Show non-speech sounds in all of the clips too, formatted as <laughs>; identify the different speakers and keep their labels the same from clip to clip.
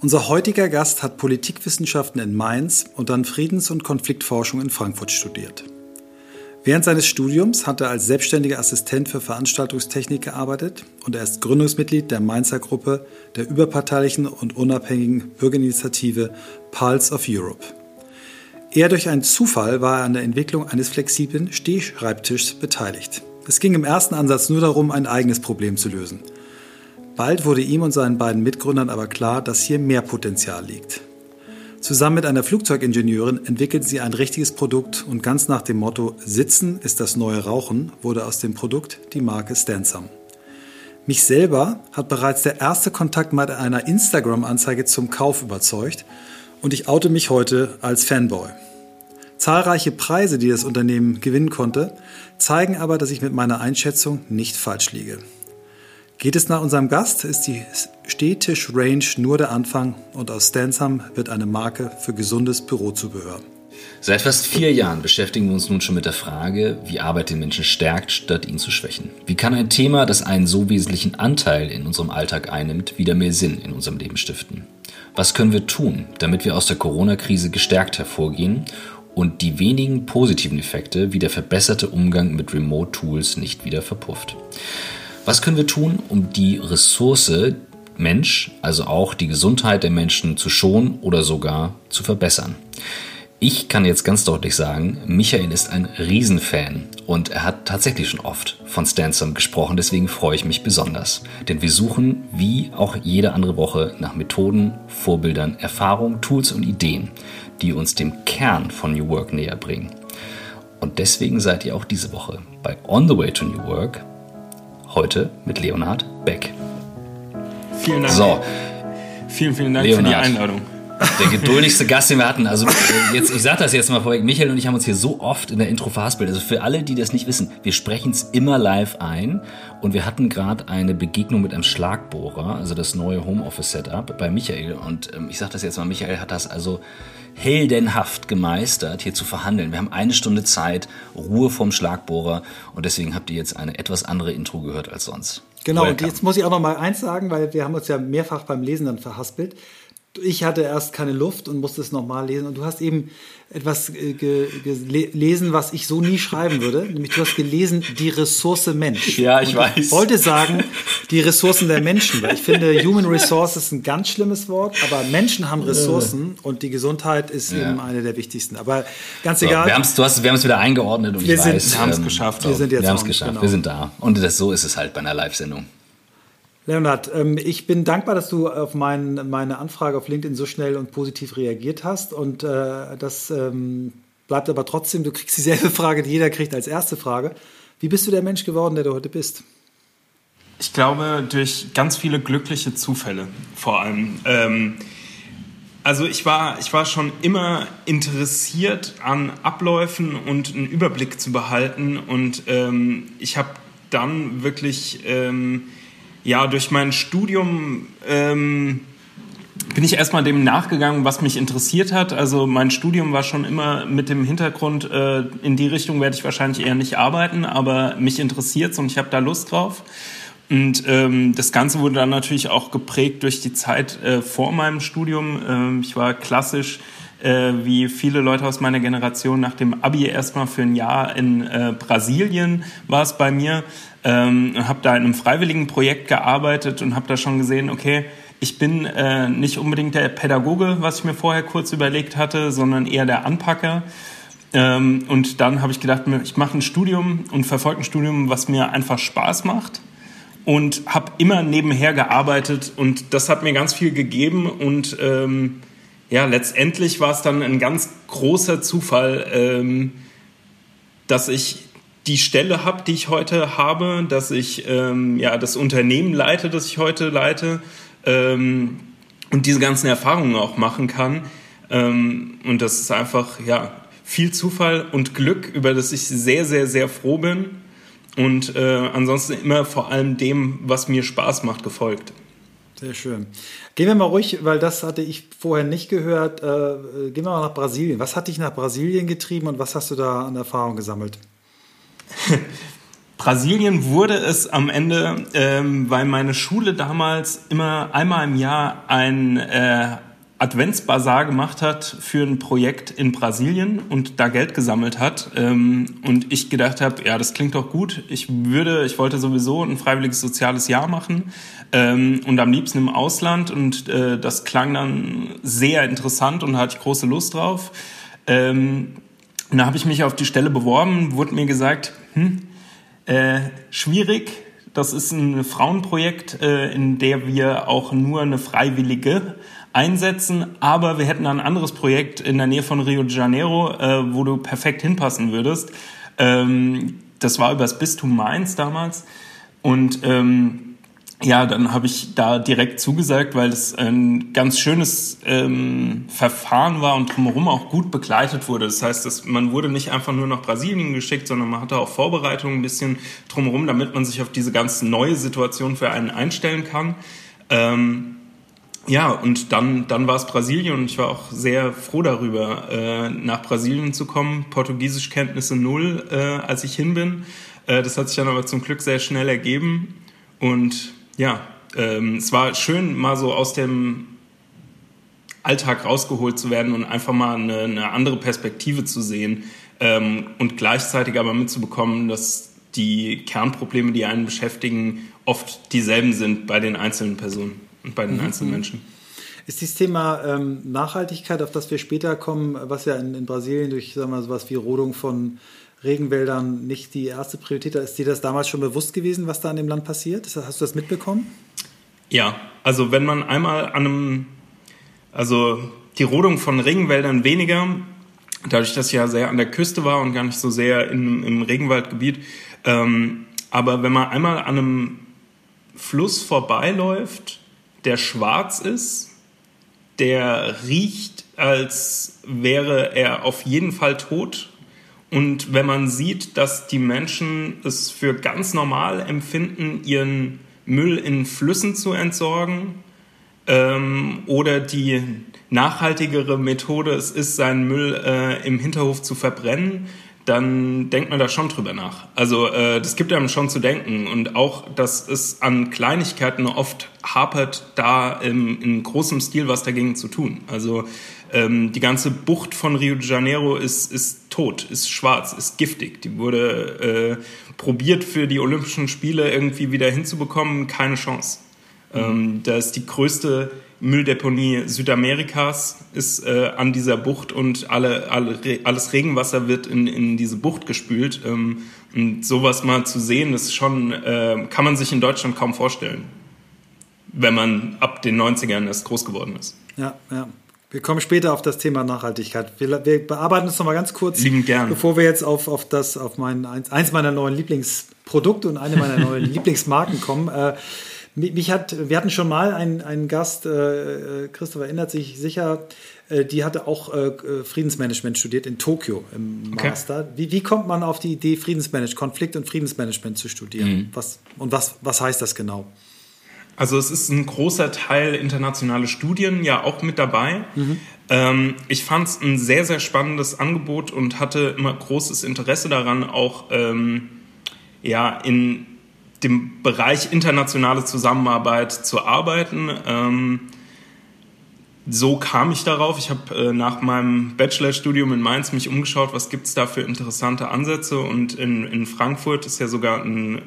Speaker 1: Unser heutiger Gast hat Politikwissenschaften in Mainz und dann Friedens- und Konfliktforschung in Frankfurt studiert. Während seines Studiums hat er als selbstständiger Assistent für Veranstaltungstechnik gearbeitet und er ist Gründungsmitglied der Mainzer Gruppe der überparteilichen und unabhängigen Bürgerinitiative Pulse of Europe. Eher durch einen Zufall war er an der Entwicklung eines flexiblen Stehschreibtischs beteiligt. Es ging im ersten Ansatz nur darum, ein eigenes Problem zu lösen – Bald wurde ihm und seinen beiden Mitgründern aber klar, dass hier mehr Potenzial liegt. Zusammen mit einer Flugzeugingenieurin entwickelten sie ein richtiges Produkt und ganz nach dem Motto Sitzen ist das neue Rauchen wurde aus dem Produkt die Marke Stansam. Mich selber hat bereits der erste Kontakt mit einer Instagram-Anzeige zum Kauf überzeugt und ich oute mich heute als Fanboy. Zahlreiche Preise, die das Unternehmen gewinnen konnte, zeigen aber, dass ich mit meiner Einschätzung nicht falsch liege. Geht es nach unserem Gast, ist die Stehtisch-Range nur der Anfang und aus Stansam wird eine Marke für gesundes Bürozubehör.
Speaker 2: Seit fast vier Jahren beschäftigen wir uns nun schon mit der Frage, wie Arbeit den Menschen stärkt, statt ihn zu schwächen. Wie kann ein Thema, das einen so wesentlichen Anteil in unserem Alltag einnimmt, wieder mehr Sinn in unserem Leben stiften? Was können wir tun, damit wir aus der Corona-Krise gestärkt hervorgehen und die wenigen positiven Effekte wie der verbesserte Umgang mit Remote-Tools nicht wieder verpufft? Was können wir tun, um die Ressource Mensch, also auch die Gesundheit der Menschen zu schonen oder sogar zu verbessern? Ich kann jetzt ganz deutlich sagen, Michael ist ein Riesenfan und er hat tatsächlich schon oft von Stansum gesprochen, deswegen freue ich mich besonders. Denn wir suchen, wie auch jede andere Woche, nach Methoden, Vorbildern, Erfahrungen, Tools und Ideen, die uns dem Kern von New Work näher bringen. Und deswegen seid ihr auch diese Woche bei On the Way to New Work Heute mit Leonhard Beck.
Speaker 3: Vielen Dank. So. Vielen, vielen Dank Leonhard, für die Einladung.
Speaker 2: Der geduldigste Gast, den wir hatten. Also jetzt, ich sage das jetzt mal vorweg. Michael und ich haben uns hier so oft in der Intro verhaspelt. Also für alle, die das nicht wissen, wir sprechen es immer live ein. Und wir hatten gerade eine Begegnung mit einem Schlagbohrer, also das neue Homeoffice-Setup bei Michael. Und ähm, ich sage das jetzt mal, Michael hat das also heldenhaft gemeistert, hier zu verhandeln. Wir haben eine Stunde Zeit, Ruhe vom Schlagbohrer und deswegen habt ihr jetzt eine etwas andere Intro gehört als sonst.
Speaker 1: Genau, Welcome. und jetzt muss ich auch noch mal eins sagen, weil wir haben uns ja mehrfach beim Lesen dann verhaspelt ich hatte erst keine Luft und musste es nochmal lesen. Und du hast eben etwas äh, gelesen, was ich so nie schreiben würde. Nämlich du hast gelesen, die Ressource Mensch.
Speaker 2: Ja, ich
Speaker 1: und
Speaker 2: weiß.
Speaker 1: Ich wollte sagen, die Ressourcen der Menschen. Weil ich finde, Human Resource ist ein ganz schlimmes Wort, aber Menschen haben Ressourcen und die Gesundheit ist ja. eben eine der wichtigsten. Aber ganz so, egal.
Speaker 2: Wir haben es wieder eingeordnet und
Speaker 1: wir
Speaker 2: ich
Speaker 1: sind,
Speaker 2: weiß,
Speaker 1: wir haben es ähm, geschafft.
Speaker 2: Wir sind jetzt wir haben es geschafft. Genau. Wir sind da. Und das, so ist es halt bei einer Live-Sendung.
Speaker 1: Leonhard, ähm, ich bin dankbar, dass du auf mein, meine Anfrage auf LinkedIn so schnell und positiv reagiert hast. Und äh, das ähm, bleibt aber trotzdem, du kriegst dieselbe <laughs> Frage, die jeder kriegt als erste Frage. Wie bist du der Mensch geworden, der du heute bist?
Speaker 3: Ich glaube, durch ganz viele glückliche Zufälle vor allem. Ähm, also ich war, ich war schon immer interessiert an Abläufen und einen Überblick zu behalten. Und ich habe dann wirklich ja, durch mein Studium ähm, bin ich erstmal dem nachgegangen, was mich interessiert hat. Also mein Studium war schon immer mit dem Hintergrund, äh, in die Richtung werde ich wahrscheinlich eher nicht arbeiten, aber mich interessiert und ich habe da Lust drauf. Und ähm, das Ganze wurde dann natürlich auch geprägt durch die Zeit äh, vor meinem Studium. Ähm, ich war klassisch, äh, wie viele Leute aus meiner Generation, nach dem Abi erstmal für ein Jahr in äh, Brasilien war es bei mir ähm, habe da in einem freiwilligen Projekt gearbeitet und habe da schon gesehen, okay, ich bin äh, nicht unbedingt der Pädagoge, was ich mir vorher kurz überlegt hatte, sondern eher der Anpacker. Ähm, und dann habe ich gedacht, ich mache ein Studium und verfolge ein Studium, was mir einfach Spaß macht. Und habe immer nebenher gearbeitet und das hat mir ganz viel gegeben. Und ähm, ja, letztendlich war es dann ein ganz großer Zufall, ähm, dass ich die Stelle habe, die ich heute habe, dass ich ähm, ja das Unternehmen leite, das ich heute leite ähm, und diese ganzen Erfahrungen auch machen kann. Ähm, und das ist einfach ja viel Zufall und Glück, über das ich sehr, sehr, sehr froh bin. Und äh, ansonsten immer vor allem dem, was mir Spaß macht, gefolgt.
Speaker 1: Sehr schön. Gehen wir mal ruhig, weil das hatte ich vorher nicht gehört. Äh, gehen wir mal nach Brasilien. Was hat dich nach Brasilien getrieben und was hast du da an Erfahrung gesammelt? <laughs>
Speaker 3: Brasilien wurde es am Ende, ähm, weil meine Schule damals immer einmal im Jahr ein äh, Adventsbasar gemacht hat für ein Projekt in Brasilien und da Geld gesammelt hat. Ähm, und ich gedacht habe, ja, das klingt doch gut. Ich würde, ich wollte sowieso ein freiwilliges soziales Jahr machen ähm, und am liebsten im Ausland. Und äh, das klang dann sehr interessant und da hatte ich große Lust drauf. Ähm, und da habe ich mich auf die Stelle beworben, wurde mir gesagt, hm, äh, schwierig, das ist ein Frauenprojekt, äh, in der wir auch nur eine Freiwillige einsetzen, aber wir hätten ein anderes Projekt in der Nähe von Rio de Janeiro, äh, wo du perfekt hinpassen würdest. Ähm, das war übers Bistum Mainz damals und ähm, ja, dann habe ich da direkt zugesagt, weil es ein ganz schönes ähm, Verfahren war und drumherum auch gut begleitet wurde. Das heißt, dass man wurde nicht einfach nur nach Brasilien geschickt, sondern man hatte auch Vorbereitungen ein bisschen drumherum, damit man sich auf diese ganz neue Situation für einen einstellen kann. Ähm, ja, und dann, dann war es Brasilien und ich war auch sehr froh darüber, äh, nach Brasilien zu kommen. Portugiesischkenntnisse null, äh, als ich hin bin. Äh, das hat sich dann aber zum Glück sehr schnell ergeben. Und ja, ähm, es war schön, mal so aus dem Alltag rausgeholt zu werden und einfach mal eine, eine andere Perspektive zu sehen ähm, und gleichzeitig aber mitzubekommen, dass die Kernprobleme, die einen beschäftigen, oft dieselben sind bei den einzelnen Personen bei den mhm. einzelnen Menschen.
Speaker 1: Ist dieses Thema ähm, Nachhaltigkeit, auf das wir später kommen, was ja in, in Brasilien durch sagen wir, sowas wie Rodung von Regenwäldern nicht die erste Priorität. Ist dir das damals schon bewusst gewesen, was da in dem Land passiert? Hast du das mitbekommen?
Speaker 3: Ja, also wenn man einmal an einem, also die Rodung von Regenwäldern weniger, dadurch, dass ich ja sehr an der Küste war und gar nicht so sehr in, im Regenwaldgebiet, ähm, aber wenn man einmal an einem Fluss vorbeiläuft, der schwarz ist, der riecht, als wäre er auf jeden Fall tot. Und wenn man sieht, dass die Menschen es für ganz normal empfinden, ihren Müll in Flüssen zu entsorgen, ähm, oder die nachhaltigere Methode es ist, seinen Müll äh, im Hinterhof zu verbrennen, dann denkt man da schon drüber nach. Also äh, das gibt einem schon zu denken und auch, dass es an Kleinigkeiten oft hapert, da im, in großem Stil was dagegen zu tun. Also ähm, die ganze Bucht von Rio de Janeiro ist, ist tot, ist schwarz, ist giftig. Die wurde äh, probiert für die Olympischen Spiele irgendwie wieder hinzubekommen, keine Chance. Mhm. Ähm, da ist die größte Mülldeponie Südamerikas ist äh, an dieser Bucht und alle, alle, alles Regenwasser wird in, in diese Bucht gespült. Ähm, und sowas mal zu sehen, ist schon, äh, kann man sich in Deutschland kaum vorstellen, wenn man ab den 90ern erst groß geworden ist.
Speaker 1: Ja, ja. Wir kommen später auf das Thema Nachhaltigkeit. Wir, wir bearbeiten es nochmal ganz kurz,
Speaker 3: Lieben gern.
Speaker 1: bevor wir jetzt auf, auf das, auf mein, eins, eins meiner neuen Lieblingsprodukte und eine meiner neuen <laughs> Lieblingsmarken kommen. Äh, mich hat, wir hatten schon mal einen, einen Gast, äh, äh, Christoph erinnert sich sicher, äh, die hatte auch äh, äh Friedensmanagement studiert in Tokio im okay. Master. Wie, wie kommt man auf die Idee, Friedensmanagement, Konflikt- und Friedensmanagement zu studieren? Mhm. Was, und was, was heißt das genau?
Speaker 3: Also es ist ein großer Teil internationale Studien ja auch mit dabei. Mhm. Ähm, ich fand es ein sehr, sehr spannendes Angebot und hatte immer großes Interesse daran, auch ähm, ja, in dem Bereich internationale Zusammenarbeit zu arbeiten. Ähm, so kam ich darauf. Ich habe äh, nach meinem Bachelorstudium in Mainz mich umgeschaut, was gibt es da für interessante Ansätze. Und in, in Frankfurt ist ja sogar ein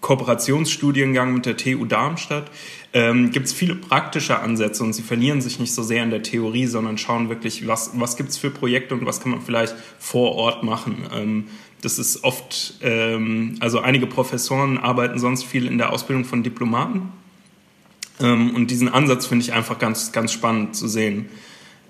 Speaker 3: Kooperationsstudiengang mit der TU Darmstadt. Ähm, gibt es viele praktische Ansätze und sie verlieren sich nicht so sehr in der Theorie, sondern schauen wirklich, was, was gibt es für Projekte und was kann man vielleicht vor Ort machen. Ähm, das ist oft, ähm, also einige Professoren arbeiten sonst viel in der Ausbildung von Diplomaten. Ähm, und diesen Ansatz finde ich einfach ganz, ganz spannend zu sehen.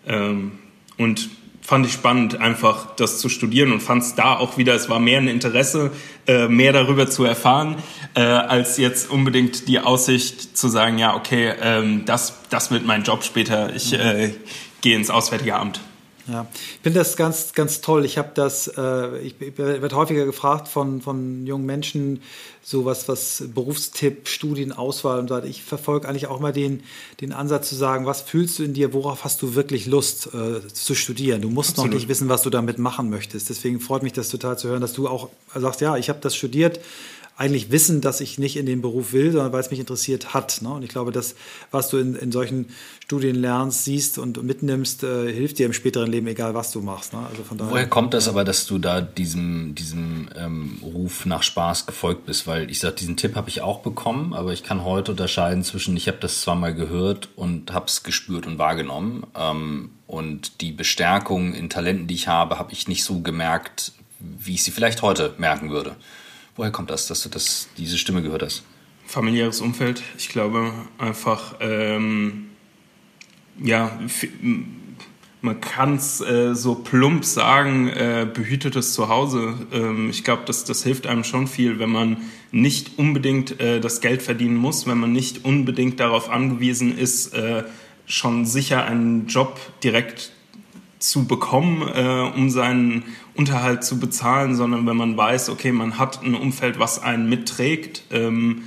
Speaker 3: Ähm, und fand ich spannend, einfach das zu studieren und fand es da auch wieder, es war mehr ein Interesse, äh, mehr darüber zu erfahren, äh, als jetzt unbedingt die Aussicht zu sagen, ja, okay, ähm, das, das wird mein Job später, ich äh, gehe ins Auswärtige Amt.
Speaker 1: Ja, ich finde das ganz, ganz toll. Ich habe das, äh, ich, ich werde häufiger gefragt von, von jungen Menschen, so was, was Berufstipp, Studienauswahl und so weiter. Ich verfolge eigentlich auch mal den, den Ansatz zu sagen, was fühlst du in dir, worauf hast du wirklich Lust äh, zu studieren? Du musst Absolut. noch nicht wissen, was du damit machen möchtest. Deswegen freut mich das total zu hören, dass du auch sagst, ja, ich habe das studiert, eigentlich wissen, dass ich nicht in den Beruf will, sondern weil es mich interessiert hat. Ne? Und ich glaube, das, was du in, in solchen Studien lernst, siehst und mitnimmst, äh, hilft dir im späteren Leben, egal was du machst. Ne?
Speaker 2: Also von daher, Woher kommt das aber, dass du da diesem, diesem ähm, Ruf nach Spaß gefolgt bist? Weil ich sage, diesen Tipp habe ich auch bekommen, aber ich kann heute unterscheiden zwischen, ich habe das zwar mal gehört und habe es gespürt und wahrgenommen. Ähm, und die Bestärkung in Talenten, die ich habe, habe ich nicht so gemerkt, wie ich sie vielleicht heute merken würde. Woher kommt das, dass du das, diese Stimme gehört hast?
Speaker 3: Familiäres Umfeld. Ich glaube einfach, ähm, ja, man kann es äh, so plump sagen, äh, behütetes Zuhause. Ähm, ich glaube, das, das hilft einem schon viel, wenn man nicht unbedingt äh, das Geld verdienen muss, wenn man nicht unbedingt darauf angewiesen ist, äh, schon sicher einen Job direkt zu bekommen, äh, um seinen Unterhalt zu bezahlen, sondern wenn man weiß, okay, man hat ein Umfeld, was einen mitträgt, ähm,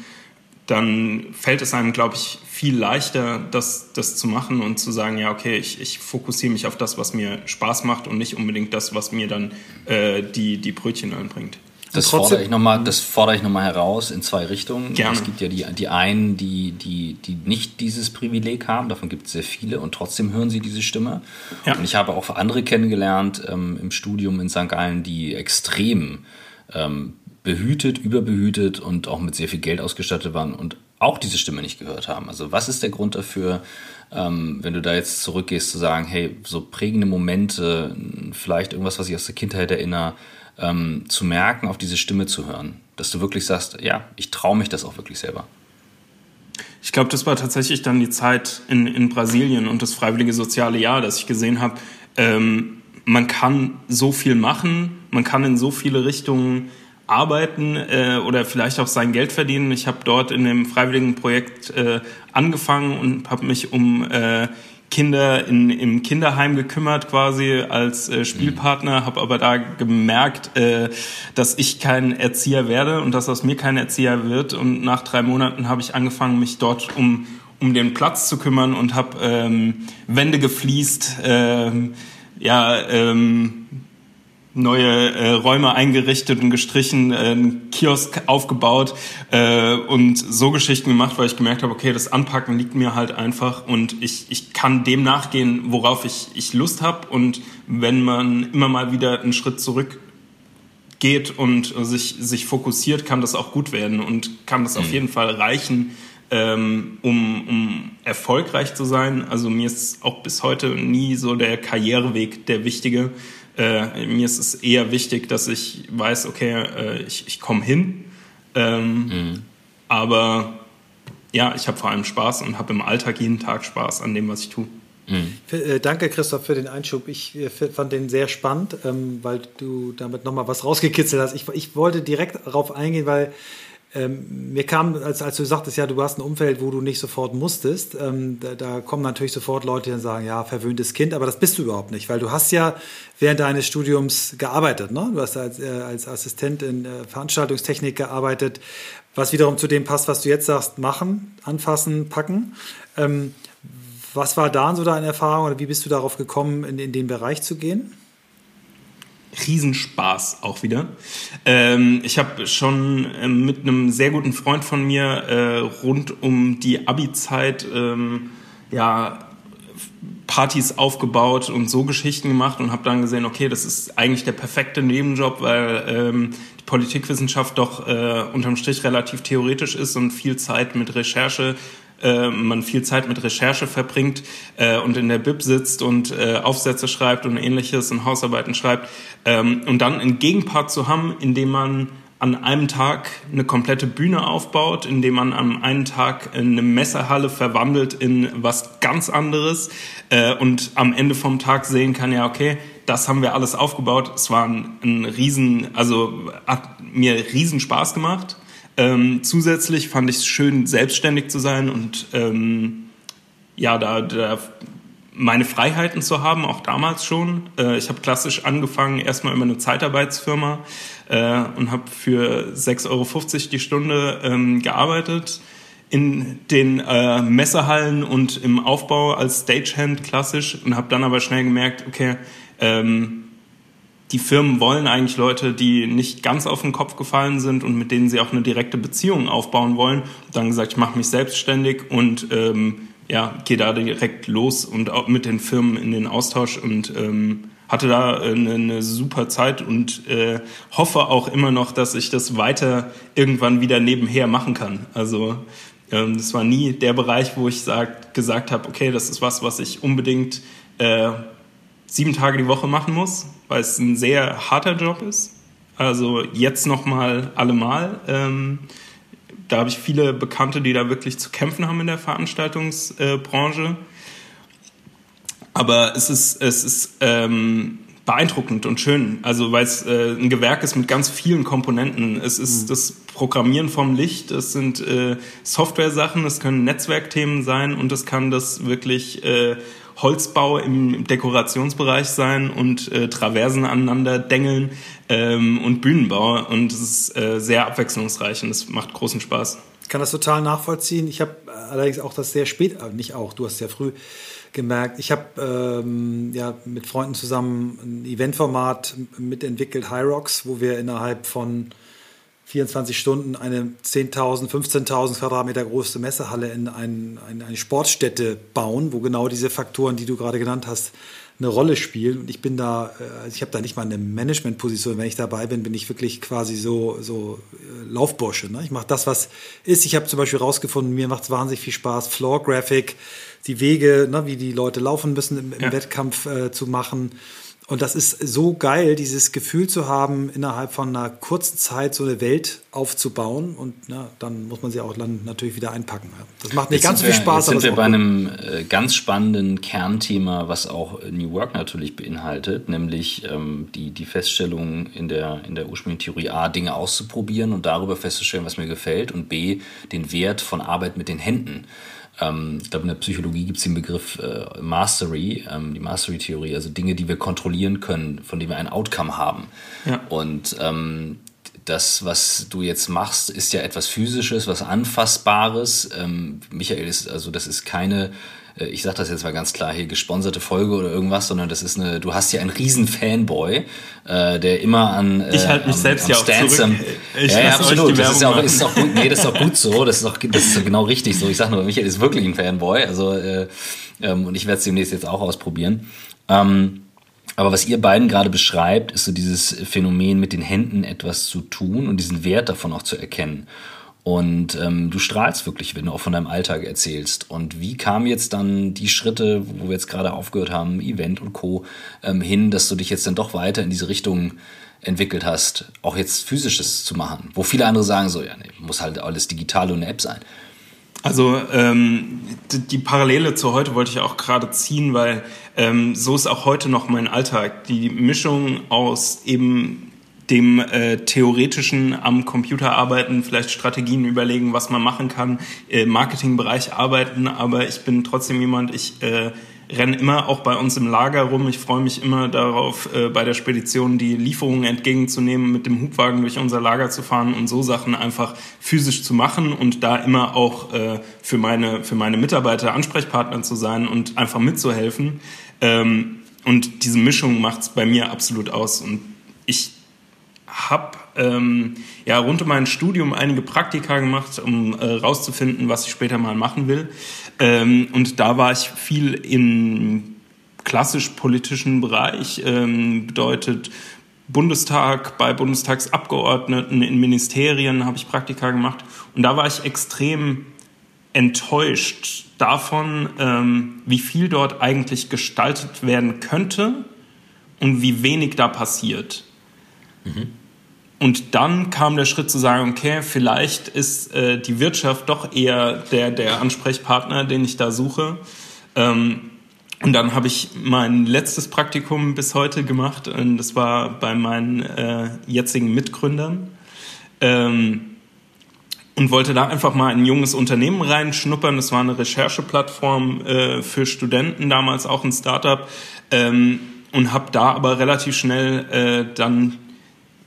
Speaker 3: dann fällt es einem, glaube ich, viel leichter, das, das zu machen und zu sagen, ja, okay, ich, ich fokussiere mich auf das, was mir Spaß macht und nicht unbedingt das, was mir dann äh, die, die Brötchen einbringt.
Speaker 2: Das fordere ich nochmal, das fordere ich nochmal heraus in zwei Richtungen. Gerne. Es gibt ja die, die einen, die, die, die nicht dieses Privileg haben, davon gibt es sehr viele und trotzdem hören sie diese Stimme. Ja. Und ich habe auch andere kennengelernt ähm, im Studium in St. Gallen, die extrem ähm, behütet, überbehütet und auch mit sehr viel Geld ausgestattet waren und auch diese Stimme nicht gehört haben. Also was ist der Grund dafür, ähm, wenn du da jetzt zurückgehst, zu sagen, hey, so prägende Momente, vielleicht irgendwas, was ich aus der Kindheit erinnere, ähm, zu merken, auf diese Stimme zu hören. Dass du wirklich sagst, ja, ich traue mich das auch wirklich selber.
Speaker 3: Ich glaube, das war tatsächlich dann die Zeit in, in Brasilien und das freiwillige soziale Jahr, dass ich gesehen habe, ähm, man kann so viel machen, man kann in so viele Richtungen arbeiten äh, oder vielleicht auch sein Geld verdienen. Ich habe dort in dem freiwilligen Projekt äh, angefangen und habe mich um äh, Kinder in, im Kinderheim gekümmert quasi als äh, Spielpartner, habe aber da gemerkt, äh, dass ich kein Erzieher werde und dass aus mir kein Erzieher wird. Und nach drei Monaten habe ich angefangen, mich dort um, um den Platz zu kümmern und habe ähm, Wände gefliest, ähm, ja, ähm, neue äh, Räume eingerichtet und gestrichen, äh, einen Kiosk aufgebaut äh, und so Geschichten gemacht, weil ich gemerkt habe, okay, das Anpacken liegt mir halt einfach und ich, ich kann dem nachgehen, worauf ich, ich Lust habe und wenn man immer mal wieder einen Schritt zurück geht und sich, sich fokussiert, kann das auch gut werden und kann das mhm. auf jeden Fall reichen, ähm, um, um erfolgreich zu sein. Also mir ist auch bis heute nie so der Karriereweg der wichtige, äh, mir ist es eher wichtig, dass ich weiß, okay, äh, ich, ich komme hin. Ähm, mhm. Aber ja, ich habe vor allem Spaß und habe im Alltag jeden Tag Spaß an dem, was ich tue.
Speaker 1: Mhm. Äh, danke, Christoph, für den Einschub. Ich äh, fand den sehr spannend, ähm, weil du damit nochmal was rausgekitzelt hast. Ich, ich wollte direkt darauf eingehen, weil ähm, mir kam, als, als du sagtest, ja, du hast ein Umfeld, wo du nicht sofort musstest, ähm, da, da, kommen natürlich sofort Leute, die sagen, ja, verwöhntes Kind, aber das bist du überhaupt nicht, weil du hast ja während deines Studiums gearbeitet, ne? Du hast als, äh, als Assistent in äh, Veranstaltungstechnik gearbeitet, was wiederum zu dem passt, was du jetzt sagst, machen, anfassen, packen. Ähm, was war da so deine Erfahrung oder wie bist du darauf gekommen, in, in den Bereich zu gehen?
Speaker 3: Riesenspaß auch wieder. Ähm, ich habe schon äh, mit einem sehr guten Freund von mir äh, rund um die Abi-Zeit ähm, ja, Partys aufgebaut und so Geschichten gemacht und habe dann gesehen, okay, das ist eigentlich der perfekte Nebenjob, weil ähm, die Politikwissenschaft doch äh, unterm Strich relativ theoretisch ist und viel Zeit mit Recherche äh, man viel Zeit mit Recherche verbringt äh, und in der Bib sitzt und äh, Aufsätze schreibt und ähnliches und Hausarbeiten schreibt ähm, und dann einen Gegenpart zu haben, in dem man an einem Tag eine komplette Bühne aufbaut, indem man am einen Tag eine Messerhalle verwandelt in was ganz anderes äh, und am Ende vom Tag sehen kann, ja, okay, das haben wir alles aufgebaut. Es war ein, ein riesen, also hat mir riesen Spaß gemacht. Ähm, zusätzlich fand ich es schön, selbstständig zu sein und ähm, ja, da, da meine Freiheiten zu haben, auch damals schon. Äh, ich habe klassisch angefangen, erstmal über eine Zeitarbeitsfirma äh, und habe für 6,50 Euro die Stunde ähm, gearbeitet in den äh, Messehallen und im Aufbau als Stagehand klassisch und habe dann aber schnell gemerkt, okay, ähm, die Firmen wollen eigentlich Leute, die nicht ganz auf den Kopf gefallen sind und mit denen sie auch eine direkte Beziehung aufbauen wollen. Dann gesagt, ich mache mich selbstständig und ähm, ja, gehe da direkt los und auch mit den Firmen in den Austausch und ähm, hatte da eine, eine super Zeit und äh, hoffe auch immer noch, dass ich das weiter irgendwann wieder nebenher machen kann. Also ähm, das war nie der Bereich, wo ich sag, gesagt habe, okay, das ist was, was ich unbedingt äh, sieben Tage die Woche machen muss, weil es ein sehr harter Job ist. Also jetzt nochmal allemal. Ähm, da habe ich viele Bekannte, die da wirklich zu kämpfen haben in der Veranstaltungsbranche. Aber es ist, es ist ähm, beeindruckend und schön. Also weil es äh, ein Gewerk ist mit ganz vielen Komponenten. Es ist mhm. das Programmieren vom Licht, es sind äh, Software-Sachen, es können Netzwerkthemen sein und es kann das wirklich äh, Holzbau im Dekorationsbereich sein und äh, Traversen aneinander dengeln ähm, und Bühnenbau. Und es ist äh, sehr abwechslungsreich und es macht großen Spaß.
Speaker 1: Ich kann das total nachvollziehen. Ich habe allerdings auch das sehr spät, äh, nicht auch, du hast ja früh gemerkt. Ich habe ähm, ja mit Freunden zusammen ein Eventformat mitentwickelt, High Rocks, wo wir innerhalb von 24 Stunden eine 10.000, 15.000 Quadratmeter große Messehalle in ein, ein, eine Sportstätte bauen, wo genau diese Faktoren, die du gerade genannt hast, eine Rolle spielen. Und ich bin da, äh, also ich habe da nicht mal eine Managementposition. Wenn ich dabei bin, bin ich wirklich quasi so, so äh, Laufbursche. Ne? Ich mache das, was ist. Ich habe zum Beispiel rausgefunden, mir macht es wahnsinnig viel Spaß, Floor Graphic, die Wege, ne, wie die Leute laufen müssen im, im ja. Wettkampf äh, zu machen. Und das ist so geil, dieses Gefühl zu haben, innerhalb von einer kurzen Zeit so eine Welt aufzubauen. Und ja, dann muss man sie auch dann natürlich wieder einpacken. Das macht nicht jetzt ganz so viel Spaß.
Speaker 2: Jetzt sind wir bei einem äh, ganz spannenden Kernthema, was auch New Work natürlich beinhaltet, nämlich ähm, die, die Feststellung in der, in der ursprünglichen Theorie A, Dinge auszuprobieren und darüber festzustellen, was mir gefällt und B, den Wert von Arbeit mit den Händen ähm, ich glaube, in der Psychologie gibt es den Begriff äh, Mastery, ähm, die Mastery-Theorie, also Dinge, die wir kontrollieren können, von denen wir ein Outcome haben. Ja. Und ähm, das, was du jetzt machst, ist ja etwas Physisches, was Anfassbares. Ähm, Michael ist, also das ist keine ich sage das jetzt mal ganz klar hier, gesponserte Folge oder irgendwas, sondern das ist eine, du hast ja einen riesen Fanboy, äh, der immer an
Speaker 3: äh, Ich halte mich am, selbst am ja auch zurück.
Speaker 2: Am, ich ja, ja, absolut. Das ist, auch, ist auch gut, nee, das ist auch gut so, das ist auch, das ist genau richtig so. Ich sage nur, Michael ist wirklich ein Fanboy, also äh, ähm, und ich werde es demnächst jetzt auch ausprobieren. Ähm, aber was ihr beiden gerade beschreibt, ist so dieses Phänomen, mit den Händen etwas zu tun und diesen Wert davon auch zu erkennen. Und ähm, du strahlst wirklich, wenn du auch von deinem Alltag erzählst. Und wie kamen jetzt dann die Schritte, wo wir jetzt gerade aufgehört haben, Event und Co., ähm, hin, dass du dich jetzt dann doch weiter in diese Richtung entwickelt hast, auch jetzt physisches zu machen? Wo viele andere sagen so, ja, nee, muss halt alles digital und eine App sein.
Speaker 3: Also ähm, die Parallele zu heute wollte ich auch gerade ziehen, weil ähm, so ist auch heute noch mein Alltag. Die Mischung aus eben dem äh, theoretischen am Computer arbeiten, vielleicht Strategien überlegen, was man machen kann, äh, Marketingbereich arbeiten, aber ich bin trotzdem jemand, ich äh, renne immer auch bei uns im Lager rum. Ich freue mich immer darauf, äh, bei der Spedition die Lieferungen entgegenzunehmen, mit dem Hubwagen durch unser Lager zu fahren und so Sachen einfach physisch zu machen und da immer auch äh, für, meine, für meine Mitarbeiter Ansprechpartner zu sein und einfach mitzuhelfen. Ähm, und diese Mischung macht es bei mir absolut aus. Und ich habe ähm, ja rund um mein Studium einige Praktika gemacht, um äh, rauszufinden, was ich später mal machen will. Ähm, und da war ich viel im klassisch politischen Bereich, ähm, bedeutet Bundestag, bei Bundestagsabgeordneten, in Ministerien habe ich Praktika gemacht. Und da war ich extrem enttäuscht davon, ähm, wie viel dort eigentlich gestaltet werden könnte und wie wenig da passiert. Mhm. Und dann kam der Schritt zu sagen, okay, vielleicht ist äh, die Wirtschaft doch eher der, der Ansprechpartner, den ich da suche. Ähm, und dann habe ich mein letztes Praktikum bis heute gemacht. Und das war bei meinen äh, jetzigen Mitgründern. Ähm, und wollte da einfach mal ein junges Unternehmen reinschnuppern. Das war eine Rechercheplattform äh, für Studenten, damals auch ein Startup. Ähm, und habe da aber relativ schnell äh, dann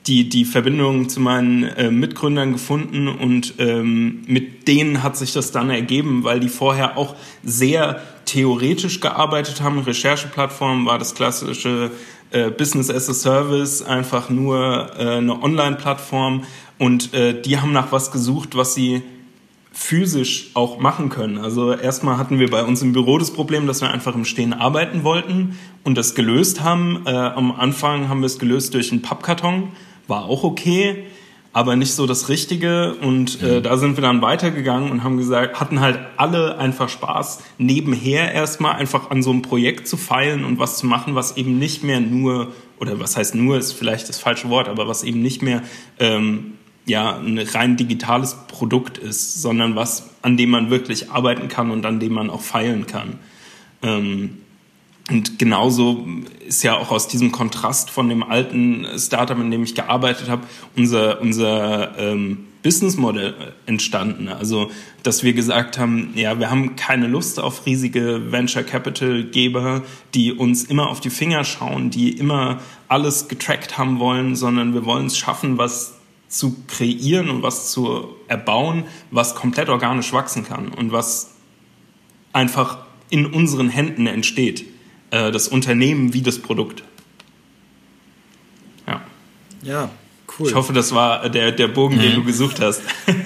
Speaker 3: die, die Verbindung zu meinen äh, Mitgründern gefunden und ähm, mit denen hat sich das dann ergeben, weil die vorher auch sehr theoretisch gearbeitet haben. Rechercheplattform war das klassische äh, Business as a Service, einfach nur äh, eine Online-Plattform und äh, die haben nach was gesucht, was sie physisch auch machen können. Also erstmal hatten wir bei uns im Büro das Problem, dass wir einfach im Stehen arbeiten wollten und das gelöst haben. Äh, am Anfang haben wir es gelöst durch einen Pappkarton, war auch okay, aber nicht so das Richtige. Und äh, mhm. da sind wir dann weitergegangen und haben gesagt, hatten halt alle einfach Spaß, nebenher erstmal einfach an so einem Projekt zu feilen und was zu machen, was eben nicht mehr nur, oder was heißt nur, ist vielleicht das falsche Wort, aber was eben nicht mehr ähm, ja ein rein digitales Produkt ist, sondern was, an dem man wirklich arbeiten kann und an dem man auch feilen kann. Ähm, und genauso ist ja auch aus diesem Kontrast von dem alten Startup, in dem ich gearbeitet habe, unser, unser ähm, Businessmodell entstanden. Also, dass wir gesagt haben, ja, wir haben keine Lust auf riesige Venture Capital Geber, die uns immer auf die Finger schauen, die immer alles getrackt haben wollen, sondern wir wollen es schaffen, was zu kreieren und was zu erbauen, was komplett organisch wachsen kann und was einfach in unseren Händen entsteht. Äh, das Unternehmen wie das Produkt.
Speaker 1: Ja. Ja, cool.
Speaker 3: Ich hoffe, das war der, der Bogen, mhm. den du gesucht hast. <laughs>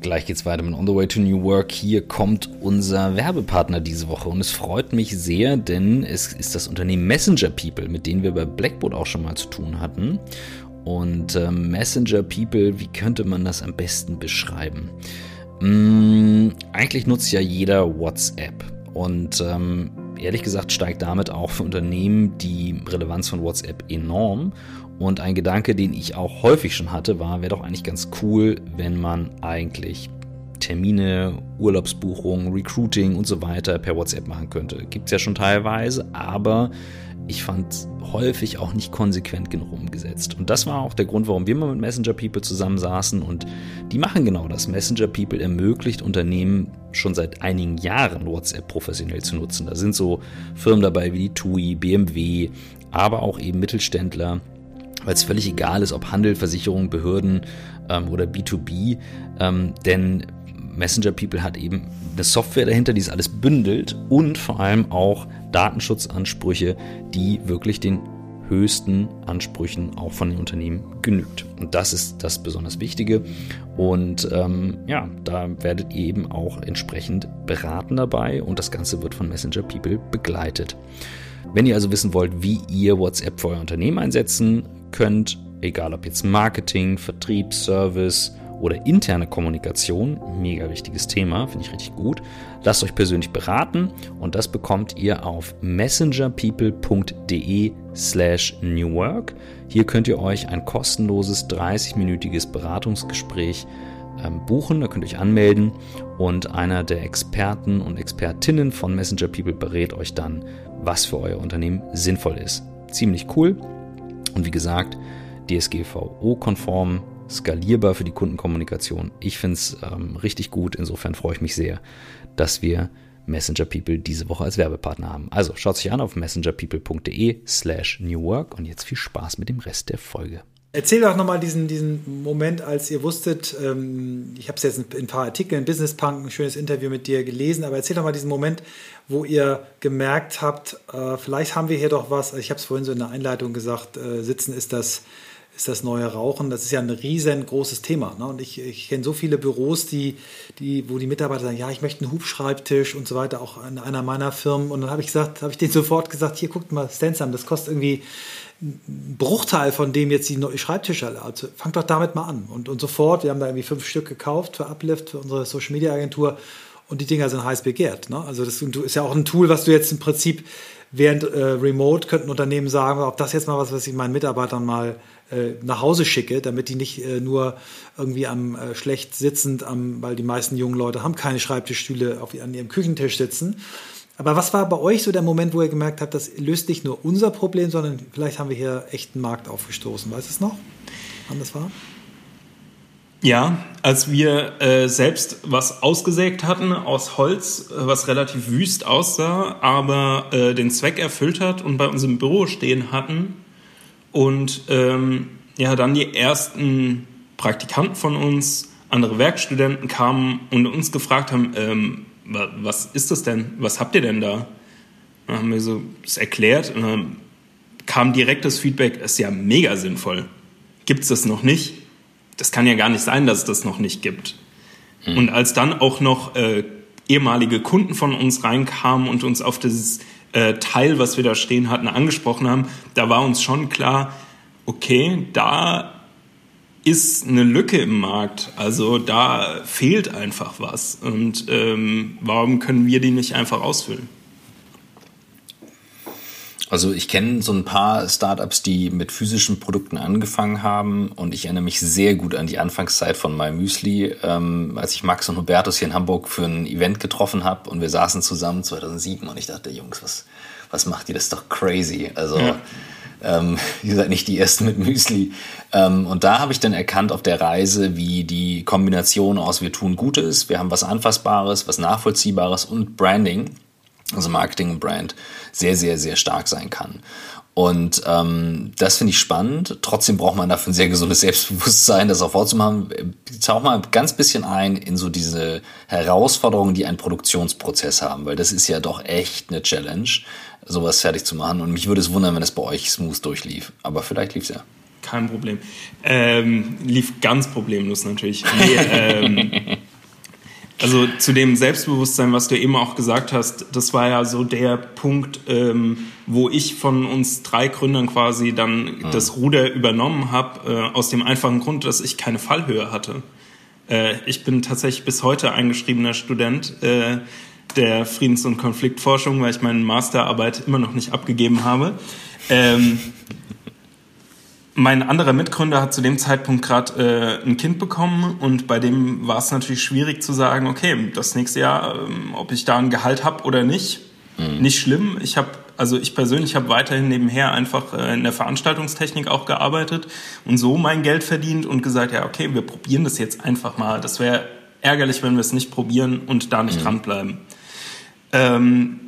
Speaker 2: Gleich geht's weiter mit On the Way to New Work. Hier kommt unser Werbepartner diese Woche und es freut mich sehr, denn es ist das Unternehmen Messenger People, mit denen wir bei Blackboard auch schon mal zu tun hatten. Und äh, Messenger People, wie könnte man das am besten beschreiben? Hm, eigentlich nutzt ja jeder WhatsApp. Und ähm, ehrlich gesagt steigt damit auch für Unternehmen die Relevanz von WhatsApp enorm. Und ein Gedanke, den ich auch häufig schon hatte, war, wäre doch eigentlich ganz cool, wenn man eigentlich Termine, Urlaubsbuchungen, Recruiting und so weiter per WhatsApp machen könnte. Gibt es ja schon teilweise, aber ich fand häufig auch nicht konsequent genug umgesetzt. Und das war auch der Grund, warum wir mal mit Messenger People zusammensaßen und die machen genau das. Messenger People ermöglicht Unternehmen schon seit einigen Jahren WhatsApp professionell zu nutzen. Da sind so Firmen dabei wie die TUI, BMW, aber auch eben Mittelständler, weil es völlig egal ist, ob Handel, Versicherung, Behörden ähm, oder B2B, ähm, denn Messenger People hat eben eine Software dahinter, die es alles bündelt und vor allem auch Datenschutzansprüche, die wirklich den höchsten Ansprüchen auch von den Unternehmen genügt. Und das ist das besonders Wichtige. Und ähm, ja, da werdet ihr eben auch entsprechend beraten dabei und das Ganze wird von Messenger People begleitet. Wenn ihr also wissen wollt, wie ihr WhatsApp für euer Unternehmen einsetzen könnt, egal ob jetzt Marketing, Vertrieb, Service, oder interne Kommunikation, mega wichtiges Thema, finde ich richtig gut. Lasst euch persönlich beraten und das bekommt ihr auf messengerpeople.de slash newwork. Hier könnt ihr euch ein kostenloses 30-minütiges Beratungsgespräch ähm, buchen, da könnt ihr euch anmelden und einer der Experten und Expertinnen von Messenger People berät euch dann, was für euer Unternehmen sinnvoll ist. Ziemlich cool und wie gesagt, DSGVO-konform, skalierbar für die Kundenkommunikation. Ich finde es ähm, richtig gut. Insofern freue ich mich sehr, dass wir Messenger People diese Woche als Werbepartner haben. Also schaut sich an auf messengerpeople.de slash newwork und jetzt viel Spaß mit dem Rest der Folge.
Speaker 1: Erzähl doch nochmal diesen, diesen Moment, als ihr wusstet, ähm, ich habe es jetzt in ein paar Artikeln in Business Punk, ein schönes Interview mit dir gelesen, aber erzähl doch mal diesen Moment, wo ihr gemerkt habt, äh, vielleicht haben wir hier doch was, ich habe es vorhin so in der Einleitung gesagt, äh, sitzen ist das ist das neue Rauchen. Das ist ja ein riesengroßes Thema. Ne? Und ich, ich kenne so viele Büros, die, die, wo die Mitarbeiter sagen, ja, ich möchte einen Hubschreibtisch und so weiter, auch in einer meiner Firmen. Und dann habe ich gesagt, habe ich denen <laughs> sofort gesagt, hier guckt mal, Stansam, das kostet irgendwie einen Bruchteil von dem jetzt die Schreibtische. Also fangt doch damit mal an. Und, und sofort, wir haben da irgendwie fünf Stück gekauft für Uplift, für unsere Social Media Agentur. Und die Dinger sind heiß begehrt. Ne? Also das ist ja auch ein Tool, was du jetzt im Prinzip während äh, Remote könnten Unternehmen sagen, ob das jetzt mal was, was ich meinen Mitarbeitern mal nach Hause schicke, damit die nicht äh, nur irgendwie am äh, schlecht sitzend, am, weil die meisten jungen Leute haben keine Schreibtischstühle auf, an ihrem Küchentisch sitzen. Aber was war bei euch so der Moment, wo ihr gemerkt habt, das löst nicht nur unser Problem, sondern vielleicht haben wir hier echt einen Markt aufgestoßen? Weißt du es noch, wann das war?
Speaker 3: Ja, als wir äh, selbst was ausgesägt hatten aus Holz, äh, was relativ wüst aussah, aber äh, den Zweck erfüllt hat und bei uns im Büro stehen hatten und ähm, ja, dann die ersten Praktikanten von uns, andere Werkstudenten kamen und uns gefragt haben, ähm, was ist das denn? Was habt ihr denn da? Dann haben wir so das erklärt und dann kam direkt das Feedback, ist ja mega sinnvoll. Gibt es das noch nicht? Das kann ja gar nicht sein, dass es das noch nicht gibt. Mhm. Und als dann auch noch äh, ehemalige Kunden von uns reinkamen und uns auf dieses äh, Teil, was wir da stehen hatten, angesprochen haben, da war uns schon klar, okay, da ist eine Lücke im Markt. Also da fehlt einfach was. Und ähm, warum können wir die nicht einfach ausfüllen?
Speaker 2: Also ich kenne so ein paar Startups, die mit physischen Produkten angefangen haben und ich erinnere mich sehr gut an die Anfangszeit von MyMüsli, ähm, als ich Max und Hubertus hier in Hamburg für ein Event getroffen habe und wir saßen zusammen 2007 und ich dachte, Jungs, was, was macht ihr? Das ist doch crazy. Also ja. ähm, <laughs> ihr seid nicht die Ersten mit Müsli. Ähm, und da habe ich dann erkannt auf der Reise, wie die Kombination aus wir tun Gutes, wir haben was Anfassbares, was Nachvollziehbares und Branding also Marketing und Brand, sehr, sehr, sehr stark sein kann. Und ähm, das finde ich spannend. Trotzdem braucht man dafür ein sehr gesundes Selbstbewusstsein, das auch vorzumachen. Tauch mal ein ganz bisschen ein in so diese Herausforderungen, die einen Produktionsprozess haben, weil das ist ja doch echt eine Challenge, sowas fertig zu machen. Und mich würde es wundern, wenn es bei euch smooth durchlief. Aber vielleicht lief es ja.
Speaker 3: Kein Problem. Ähm, lief ganz problemlos natürlich. Nee, ähm, <laughs> Also zu dem Selbstbewusstsein, was du eben auch gesagt hast, das war ja so der Punkt, ähm, wo ich von uns drei Gründern quasi dann mhm. das Ruder übernommen habe, äh, aus dem einfachen Grund, dass ich keine Fallhöhe hatte. Äh, ich bin tatsächlich bis heute eingeschriebener Student äh, der Friedens- und Konfliktforschung, weil ich meine Masterarbeit immer noch nicht abgegeben habe. Ähm, mein anderer Mitgründer hat zu dem Zeitpunkt gerade äh, ein Kind bekommen und bei dem war es natürlich schwierig zu sagen, okay, das nächste Jahr, ähm, ob ich da ein Gehalt habe oder nicht, mhm. nicht schlimm. Ich habe also ich persönlich habe weiterhin nebenher einfach äh, in der Veranstaltungstechnik auch gearbeitet und so mein Geld verdient und gesagt, ja, okay, wir probieren das jetzt einfach mal. Das wäre ärgerlich, wenn wir es nicht probieren und da nicht mhm. dranbleiben. Ähm,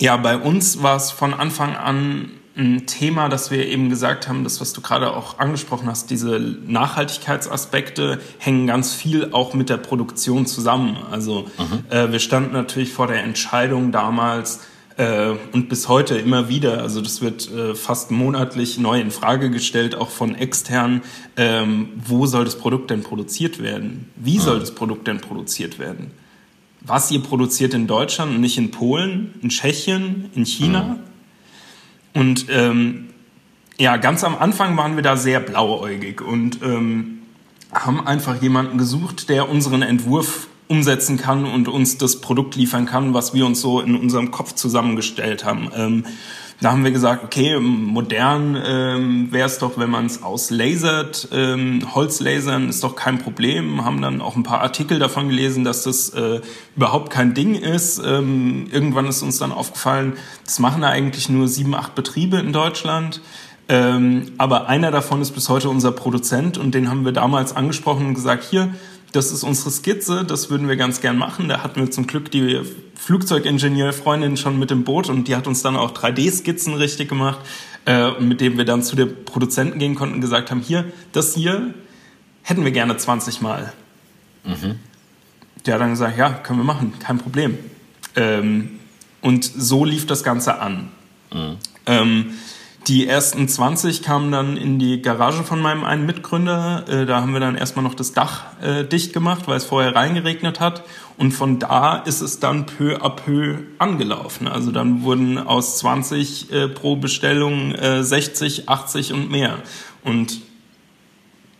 Speaker 3: ja, bei uns war es von Anfang an ein Thema, das wir eben gesagt haben, das, was du gerade auch angesprochen hast, diese Nachhaltigkeitsaspekte hängen ganz viel auch mit der Produktion zusammen. Also mhm. äh, wir standen natürlich vor der Entscheidung damals äh, und bis heute immer wieder, also das wird äh, fast monatlich neu in Frage gestellt, auch von extern, ähm, wo soll das Produkt denn produziert werden? Wie soll das Produkt denn produziert werden? Was ihr produziert in Deutschland und nicht in Polen, in Tschechien, in China? Mhm und ähm, ja, ganz am Anfang waren wir da sehr blauäugig und ähm, haben einfach jemanden gesucht, der unseren Entwurf umsetzen kann und uns das Produkt liefern kann, was wir uns so in unserem Kopf zusammengestellt haben. Ähm, da haben wir gesagt, okay, modern ähm, wäre es doch, wenn man es auslasert. Ähm, Holzlasern ist doch kein Problem. Haben dann auch ein paar Artikel davon gelesen, dass das äh, überhaupt kein Ding ist. Ähm, irgendwann ist uns dann aufgefallen, das machen da eigentlich nur sieben, acht Betriebe in Deutschland. Ähm, aber einer davon ist bis heute unser Produzent und den haben wir damals angesprochen und gesagt, hier, das ist unsere Skizze, das würden wir ganz gern machen. Da hatten wir zum Glück die Flugzeugingenieurfreundin schon mit dem Boot und die hat uns dann auch 3D-Skizzen richtig gemacht, äh, mit dem wir dann zu den Produzenten gehen konnten und gesagt haben, hier, das hier hätten wir gerne 20 Mal. Mhm. Der hat dann gesagt, ja, können wir machen, kein Problem. Ähm, und so lief das Ganze an. Mhm. Ähm, die ersten 20 kamen dann in die Garage von meinem einen Mitgründer. Äh, da haben wir dann erstmal noch das Dach äh, dicht gemacht, weil es vorher reingeregnet hat. Und von da ist es dann peu à peu angelaufen. Also dann wurden aus 20 äh, pro Bestellung 60, 80 und mehr. Und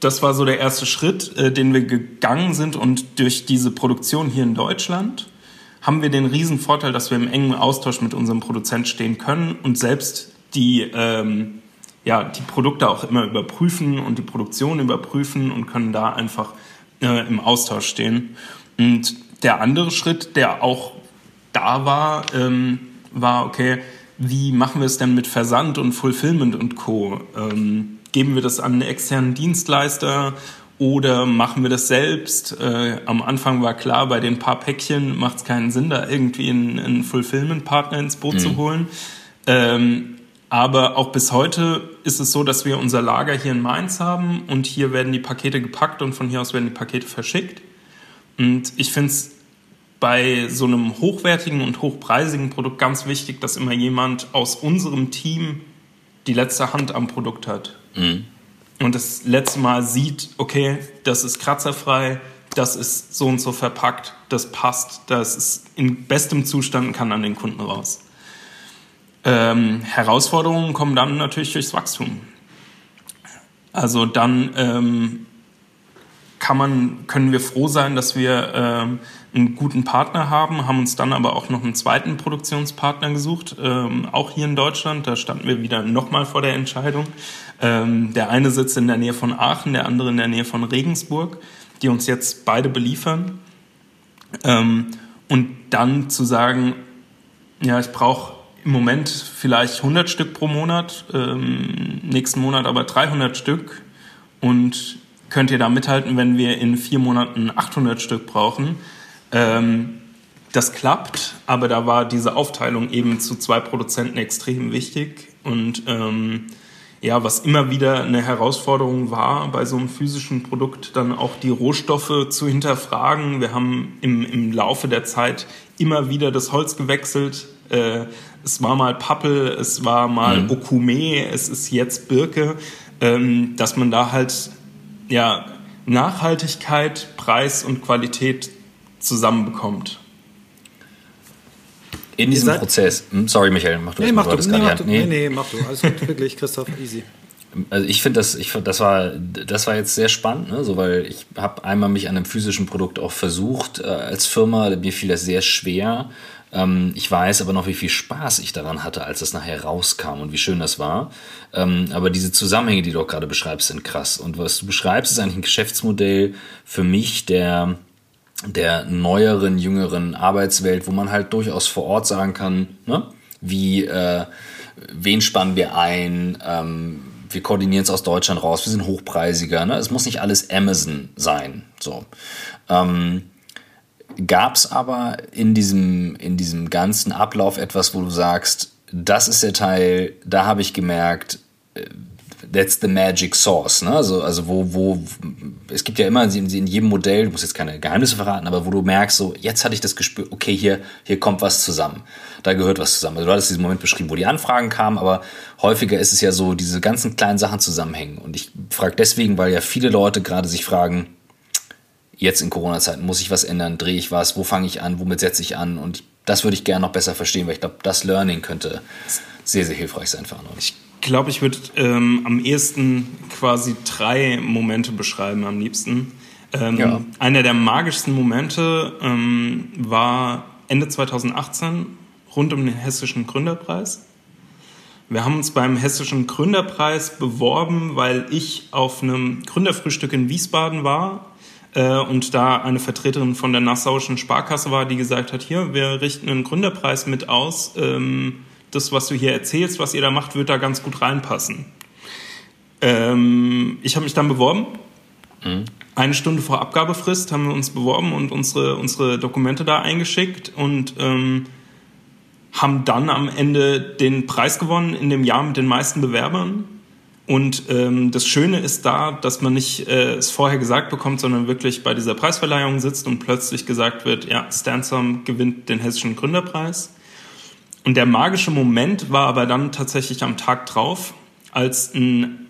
Speaker 3: das war so der erste Schritt, den wir gegangen sind. Und durch diese Produktion hier in Deutschland haben wir den riesen Vorteil, dass wir im engen Austausch mit unserem Produzent stehen können und selbst die ähm, ja, die Produkte auch immer überprüfen und die Produktion überprüfen und können da einfach äh, im Austausch stehen. Und der andere Schritt, der auch da war, ähm, war, okay, wie machen wir es denn mit Versand und Fulfillment und Co.? Ähm, geben wir das an einen externen Dienstleister Oder machen wir das selbst? Äh, am Anfang war klar, bei den paar Päckchen macht es keinen Sinn, da irgendwie einen, einen Fulfillment-Partner ins Boot mhm. zu holen. Ähm, aber auch bis heute ist es so, dass wir unser Lager hier in Mainz haben und hier werden die Pakete gepackt und von hier aus werden die Pakete verschickt. Und ich finde es bei so einem hochwertigen und hochpreisigen Produkt ganz wichtig, dass immer jemand aus unserem Team die letzte Hand am Produkt hat. Mhm. Und das letzte Mal sieht, okay, das ist kratzerfrei, das ist so und so verpackt, das passt, das ist in bestem Zustand und kann an den Kunden raus. Ähm, Herausforderungen kommen dann natürlich durchs Wachstum. Also dann ähm, kann man, können wir froh sein, dass wir ähm, einen guten Partner haben, haben uns dann aber auch noch einen zweiten Produktionspartner gesucht, ähm, auch hier in Deutschland. Da standen wir wieder nochmal vor der Entscheidung. Ähm, der eine sitzt in der Nähe von Aachen, der andere in der Nähe von Regensburg, die uns jetzt beide beliefern. Ähm, und dann zu sagen, ja, ich brauche im Moment vielleicht 100 Stück pro Monat, ähm, nächsten Monat aber 300 Stück und könnt ihr da mithalten, wenn wir in vier Monaten 800 Stück brauchen. Ähm, das klappt, aber da war diese Aufteilung eben zu zwei Produzenten extrem wichtig und ähm, ja, was immer wieder eine Herausforderung war, bei so einem physischen Produkt dann auch die Rohstoffe zu hinterfragen. Wir haben im, im Laufe der Zeit immer wieder das Holz gewechselt. Äh, es war mal Pappel, es war mal mhm. Okume, es ist jetzt Birke, ähm, dass man da halt ja, Nachhaltigkeit, Preis und Qualität zusammenbekommt.
Speaker 2: In diesem Prozess, hm, sorry Michael, mach du
Speaker 1: nee, mach du, nee, mach du, nee. nee, mach du, alles gut, wirklich, Christoph, easy.
Speaker 2: Also ich finde das, ich find, das war, das war jetzt sehr spannend, ne? so, weil ich habe einmal mich an einem physischen Produkt auch versucht äh, als Firma. Mir fiel das sehr schwer, ähm, ich weiß aber noch, wie viel Spaß ich daran hatte, als das nachher rauskam und wie schön das war. Ähm, aber diese Zusammenhänge, die du auch gerade beschreibst, sind krass. Und was du beschreibst, ist eigentlich ein Geschäftsmodell für mich, der der neueren, jüngeren Arbeitswelt, wo man halt durchaus vor Ort sagen kann, ne? wie, äh, wen spannen wir ein, ähm, wir koordinieren es aus Deutschland raus, wir sind hochpreisiger, ne? es muss nicht alles Amazon sein, so. Ähm, Gab es aber in diesem, in diesem ganzen Ablauf etwas, wo du sagst, das ist der Teil, da habe ich gemerkt, äh, that's the magic sauce. Ne? Also, also wo, wo, es gibt ja immer in, in jedem Modell, du musst jetzt keine Geheimnisse verraten, aber wo du merkst, so, jetzt hatte ich das Gespür, okay, hier, hier kommt was zusammen. Da gehört was zusammen. Also du hattest diesen Moment beschrieben, wo die Anfragen kamen, aber häufiger ist es ja so, diese ganzen kleinen Sachen zusammenhängen. Und ich frage deswegen, weil ja viele Leute gerade sich fragen, jetzt in Corona-Zeiten, muss ich was ändern, drehe ich was, wo fange ich an, womit setze ich an und das würde ich gerne noch besser verstehen, weil ich glaube, das Learning könnte sehr, sehr hilfreich sein für andere.
Speaker 3: Ich glaube, ich würde ähm, am ehesten quasi drei Momente beschreiben, am liebsten. Ähm, ja. Einer der magischsten Momente ähm, war Ende 2018 rund um den Hessischen Gründerpreis. Wir haben uns beim Hessischen Gründerpreis beworben, weil ich auf einem Gründerfrühstück in Wiesbaden war äh, und da eine Vertreterin von der Nassauischen Sparkasse war, die gesagt hat, hier, wir richten einen Gründerpreis mit aus. Ähm, das, was du hier erzählst, was ihr da macht, wird da ganz gut reinpassen. Ähm, ich habe mich dann beworben. Mhm. Eine Stunde vor Abgabefrist haben wir uns beworben und unsere, unsere Dokumente da eingeschickt und ähm, haben dann am Ende den Preis gewonnen in dem Jahr mit den meisten Bewerbern. Und ähm, das Schöne ist da, dass man nicht äh, es vorher gesagt bekommt, sondern wirklich bei dieser Preisverleihung sitzt und plötzlich gesagt wird, ja, Stansom gewinnt den Hessischen Gründerpreis. Und der magische Moment war aber dann tatsächlich am Tag drauf, als ein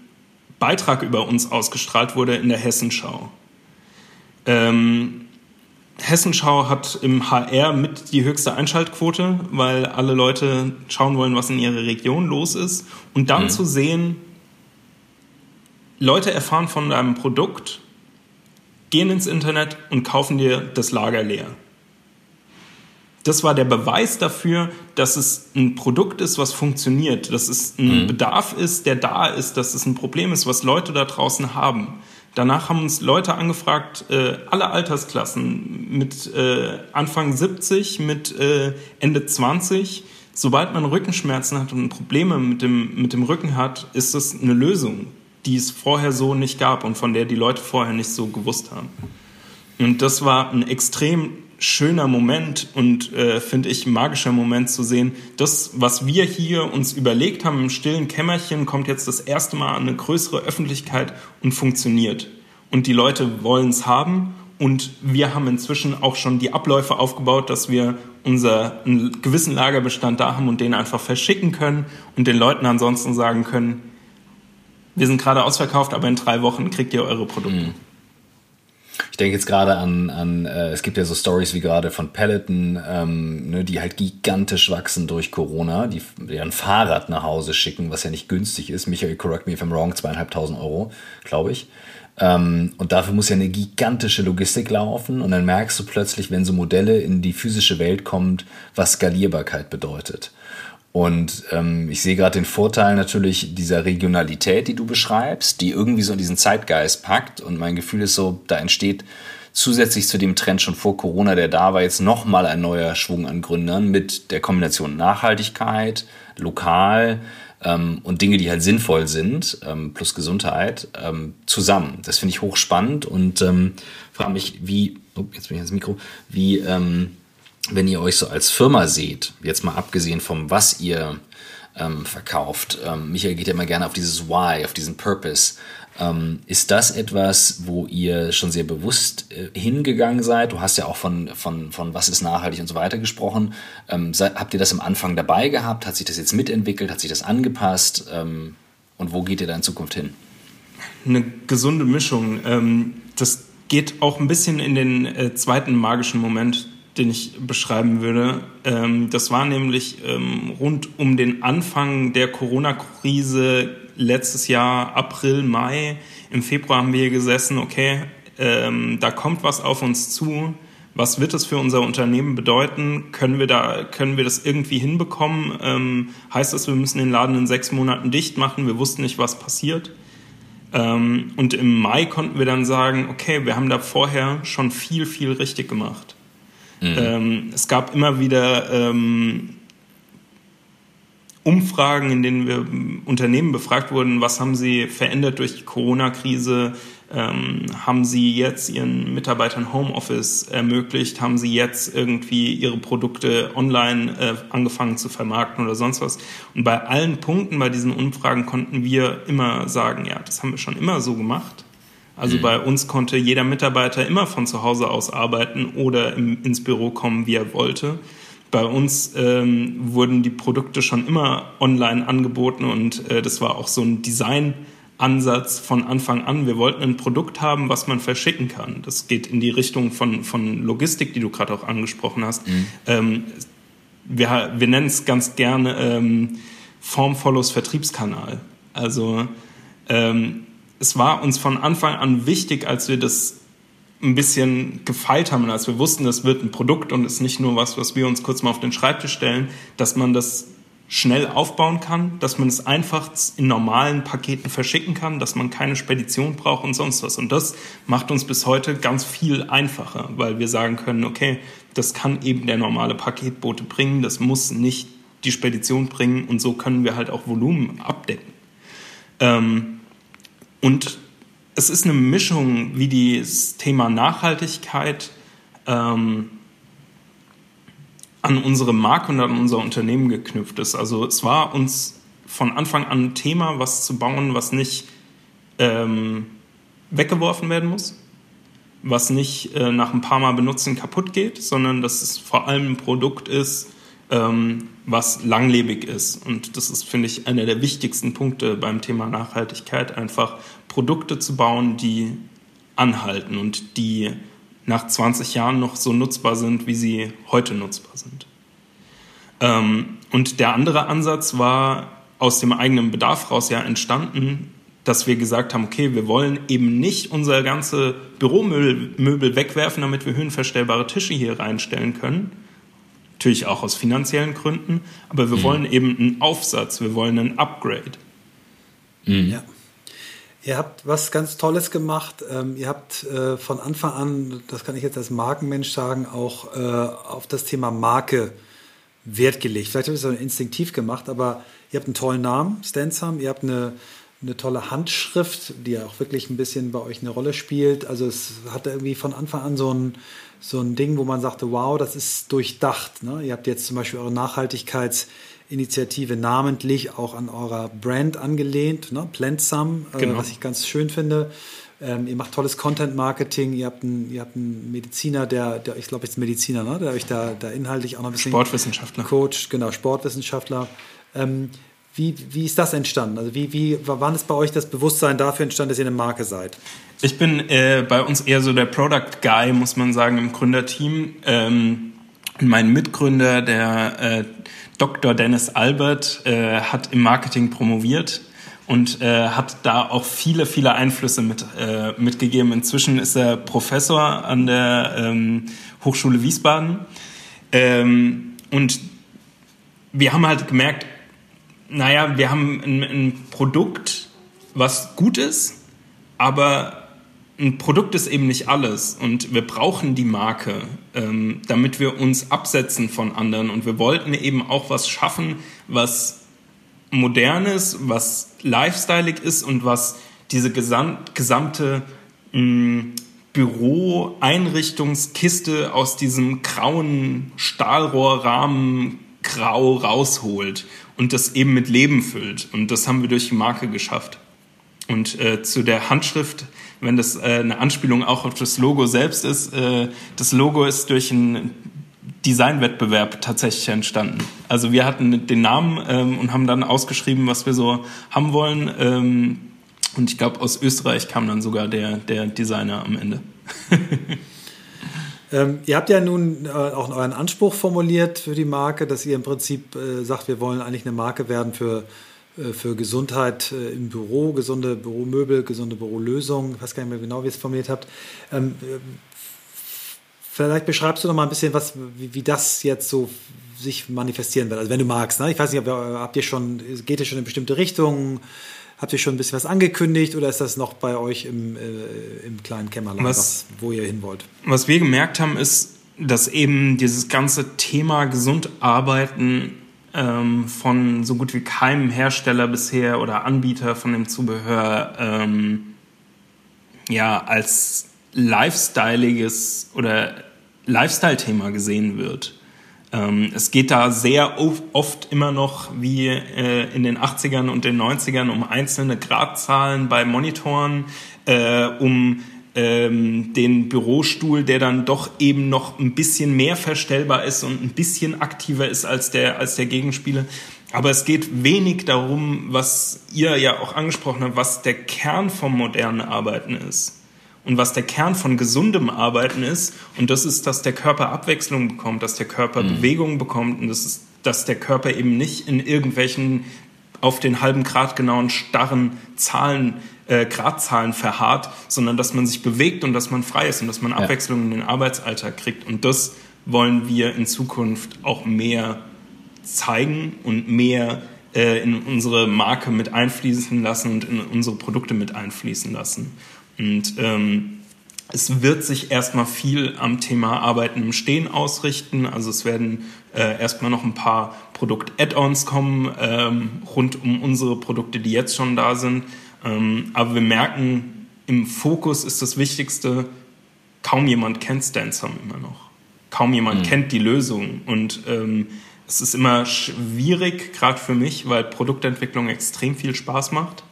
Speaker 3: Beitrag über uns ausgestrahlt wurde in der Hessenschau. Ähm, Hessenschau hat im HR mit die höchste Einschaltquote, weil alle Leute schauen wollen, was in ihrer Region los ist. Und dann mhm. zu sehen, Leute erfahren von deinem Produkt, gehen ins Internet und kaufen dir das Lager leer. Das war der Beweis dafür, dass es ein Produkt ist, was funktioniert, dass es ein mhm. Bedarf ist, der da ist, dass es ein Problem ist, was Leute da draußen haben. Danach haben uns Leute angefragt, äh, alle Altersklassen, mit äh, Anfang 70, mit äh, Ende 20. Sobald man Rückenschmerzen hat und Probleme mit dem, mit dem Rücken hat, ist das eine Lösung die es vorher so nicht gab und von der die Leute vorher nicht so gewusst haben. Und das war ein extrem schöner Moment und äh, finde ich magischer Moment zu sehen, das, was wir hier uns überlegt haben im stillen Kämmerchen, kommt jetzt das erste Mal an eine größere Öffentlichkeit und funktioniert. Und die Leute wollen es haben und wir haben inzwischen auch schon die Abläufe aufgebaut, dass wir unser einen gewissen Lagerbestand da haben und den einfach verschicken können und den Leuten ansonsten sagen können, wir sind gerade ausverkauft, aber in drei Wochen kriegt ihr eure Produkte. Mhm.
Speaker 2: Ich denke jetzt gerade an, an äh, es gibt ja so Stories wie gerade von Peloton, ähm, ne, die halt gigantisch wachsen durch Corona, die, die ein Fahrrad nach Hause schicken, was ja nicht günstig ist. Michael, correct me if I'm wrong, zweieinhalbtausend Euro, glaube ich. Ähm, und dafür muss ja eine gigantische Logistik laufen. Und dann merkst du plötzlich, wenn so Modelle in die physische Welt kommt, was Skalierbarkeit bedeutet. Und ähm, ich sehe gerade den Vorteil natürlich dieser Regionalität, die du beschreibst, die irgendwie so in diesen Zeitgeist packt. Und mein Gefühl ist so, da entsteht zusätzlich zu dem Trend schon vor Corona, der da war, jetzt nochmal ein neuer Schwung an Gründern mit der Kombination Nachhaltigkeit, lokal, ähm, und Dinge, die halt sinnvoll sind, ähm, plus Gesundheit, ähm, zusammen. Das finde ich hochspannend und ähm, frage mich, wie, oh, jetzt bin ich ans Mikro, wie, ähm, wenn ihr euch so als Firma seht, jetzt mal abgesehen vom, was ihr ähm, verkauft, ähm, Michael geht ja immer gerne auf dieses Why, auf diesen Purpose. Ähm, ist das etwas, wo ihr schon sehr bewusst äh, hingegangen seid? Du hast ja auch von, von, von was ist nachhaltig und so weiter gesprochen. Ähm, seid, habt ihr das am Anfang dabei gehabt? Hat sich das jetzt mitentwickelt? Hat sich das angepasst? Ähm, und wo geht ihr da in Zukunft hin?
Speaker 3: Eine gesunde Mischung. Ähm, das geht auch ein bisschen in den äh, zweiten magischen Moment, den ich beschreiben würde. Ähm, das war nämlich ähm, rund um den Anfang der Corona-Krise letztes Jahr, April, Mai, im Februar haben wir hier gesessen, okay, ähm, da kommt was auf uns zu. Was wird das für unser Unternehmen bedeuten? Können wir da, können wir das irgendwie hinbekommen? Ähm, heißt das, wir müssen den Laden in sechs Monaten dicht machen? Wir wussten nicht, was passiert. Ähm, und im Mai konnten wir dann sagen, okay, wir haben da vorher schon viel, viel richtig gemacht. Mhm. Ähm, es gab immer wieder ähm, Umfragen, in denen wir Unternehmen befragt wurden, was haben sie verändert durch die Corona-Krise, ähm, haben sie jetzt ihren Mitarbeitern Homeoffice ermöglicht, haben sie jetzt irgendwie ihre Produkte online äh, angefangen zu vermarkten oder sonst was. Und bei allen Punkten bei diesen Umfragen konnten wir immer sagen, ja, das haben wir schon immer so gemacht. Also mhm. bei uns konnte jeder Mitarbeiter immer von zu Hause aus arbeiten oder im, ins Büro kommen, wie er wollte. Bei uns ähm, wurden die Produkte schon immer online angeboten und äh, das war auch so ein Designansatz von Anfang an. Wir wollten ein Produkt haben, was man verschicken kann. Das geht in die Richtung von, von Logistik, die du gerade auch angesprochen hast. Mhm. Ähm, wir, wir nennen es ganz gerne ähm, Form follows Vertriebskanal. Also ähm, es war uns von Anfang an wichtig, als wir das ein bisschen gefeilt haben, als wir wussten, das wird ein Produkt und ist nicht nur was, was wir uns kurz mal auf den Schreibtisch stellen, dass man das schnell aufbauen kann, dass man es einfach in normalen Paketen verschicken kann, dass man keine Spedition braucht und sonst was. Und das macht uns bis heute ganz viel einfacher, weil wir sagen können, okay, das kann eben der normale Paketbote bringen, das muss nicht die Spedition bringen und so können wir halt auch Volumen abdecken. Ähm, und es ist eine Mischung, wie das Thema Nachhaltigkeit ähm, an unsere Marke und an unser Unternehmen geknüpft ist. Also es war uns von Anfang an ein Thema, was zu bauen, was nicht ähm, weggeworfen werden muss, was nicht äh, nach ein paar Mal benutzen kaputt geht, sondern dass es vor allem ein Produkt ist, ähm, was langlebig ist. Und das ist, finde ich, einer der wichtigsten Punkte beim Thema Nachhaltigkeit, einfach Produkte zu bauen, die anhalten und die nach 20 Jahren noch so nutzbar sind, wie sie heute nutzbar sind. Ähm, und der andere Ansatz war aus dem eigenen Bedarf raus ja entstanden, dass wir gesagt haben, okay, wir wollen eben nicht unser ganze Büromöbel wegwerfen, damit wir höhenverstellbare Tische hier reinstellen können, Natürlich auch aus finanziellen Gründen, aber wir mhm. wollen eben einen Aufsatz, wir wollen ein Upgrade.
Speaker 1: Mhm. Ja. Ihr habt was ganz Tolles gemacht. Ähm, ihr habt äh, von Anfang an, das kann ich jetzt als Markenmensch sagen, auch äh, auf das Thema Marke Wert gelegt. Vielleicht habt ihr es instinktiv gemacht, aber ihr habt einen tollen Namen, Stansam. Ihr habt eine, eine tolle Handschrift, die ja auch wirklich ein bisschen bei euch eine Rolle spielt. Also es hatte irgendwie von Anfang an so ein, so ein Ding, wo man sagte, wow, das ist durchdacht. Ne? Ihr habt jetzt zum Beispiel eure Nachhaltigkeitsinitiative namentlich auch an eurer Brand angelehnt, ne? Plant Some, äh, genau. was ich ganz schön finde. Ähm, ihr macht tolles Content-Marketing, ihr habt einen, ihr habt einen Mediziner, der, der ich glaube jetzt Mediziner, ne? der euch da, da inhaltlich auch noch ein bisschen
Speaker 3: Sportwissenschaftler.
Speaker 1: Coach, genau, Sportwissenschaftler. Ähm, wie, wie ist das entstanden? Also wie, wie, wann ist bei euch das Bewusstsein dafür entstanden, dass ihr eine Marke seid?
Speaker 3: Ich bin äh, bei uns eher so der Product Guy, muss man sagen, im Gründerteam. Ähm, mein Mitgründer, der äh, Dr. Dennis Albert, äh, hat im Marketing promoviert und äh, hat da auch viele, viele Einflüsse mit, äh, mitgegeben. Inzwischen ist er Professor an der ähm, Hochschule Wiesbaden. Ähm, und wir haben halt gemerkt, naja, wir haben ein, ein Produkt, was gut ist, aber ein Produkt ist eben nicht alles und wir brauchen die Marke, ähm, damit wir uns absetzen von anderen und wir wollten eben auch was schaffen, was modernes, was lifestyleig ist und was diese gesamt, gesamte mm, Büro-Einrichtungskiste aus diesem grauen Stahlrohrrahmen grau rausholt und das eben mit Leben füllt. Und das haben wir durch die Marke geschafft. Und äh, zu der Handschrift, wenn das äh, eine Anspielung auch auf das Logo selbst ist, äh, das Logo ist durch einen Designwettbewerb tatsächlich entstanden. Also wir hatten den Namen ähm, und haben dann ausgeschrieben, was wir so haben wollen. Ähm, und ich glaube, aus Österreich kam dann sogar der, der Designer am Ende. <laughs>
Speaker 1: Ähm, ihr habt ja nun äh, auch euren Anspruch formuliert für die Marke, dass ihr im Prinzip äh, sagt, wir wollen eigentlich eine Marke werden für, für Gesundheit äh, im Büro, gesunde Büromöbel, gesunde Bürolösungen. Ich weiß gar nicht mehr genau, wie ihr es formuliert habt. Ähm, äh, vielleicht beschreibst du noch mal ein bisschen, was, wie, wie, das jetzt so sich manifestieren wird. Also wenn du magst. Ne? Ich weiß nicht, habt ihr schon, geht ihr schon in bestimmte Richtungen? Habt ihr schon ein bisschen was angekündigt oder ist das noch bei euch im, äh, im kleinen Kämmerlein, was, wo ihr hin wollt?
Speaker 3: Was wir gemerkt haben, ist, dass eben dieses ganze Thema gesund arbeiten ähm, von so gut wie keinem Hersteller bisher oder Anbieter von dem Zubehör ähm, ja als lifestyleiges oder Lifestyle-Thema gesehen wird. Ähm, es geht da sehr oft immer noch wie äh, in den 80ern und den 90ern um einzelne Gradzahlen bei Monitoren, äh, um ähm, den Bürostuhl, der dann doch eben noch ein bisschen mehr verstellbar ist und ein bisschen aktiver ist als der, als der Gegenspieler. Aber es geht wenig darum, was ihr ja auch angesprochen habt, was der Kern vom modernen Arbeiten ist und was der Kern von gesundem Arbeiten ist. Und das ist, dass der Körper Abwechslung bekommt, dass der Körper mhm. Bewegung bekommt und das ist, dass der Körper eben nicht in irgendwelchen auf den halben Grad genauen starren Zahlen, äh, Gradzahlen verharrt, sondern dass man sich bewegt und dass man frei ist und dass man ja. Abwechslung in den Arbeitsalltag kriegt. Und das wollen wir in Zukunft auch mehr zeigen und mehr äh, in unsere Marke mit einfließen lassen und in unsere Produkte mit einfließen lassen. Und ähm, es wird sich erstmal viel am Thema Arbeiten im Stehen ausrichten. Also es werden äh, erstmal noch ein paar Produkt-Add-ons kommen ähm, rund um unsere Produkte, die jetzt schon da sind. Ähm, aber wir merken, im Fokus ist das Wichtigste, kaum jemand kennt Stansom immer noch. Kaum jemand mhm. kennt die Lösung. Und ähm, es ist immer schwierig, gerade für mich, weil Produktentwicklung extrem viel Spaß macht.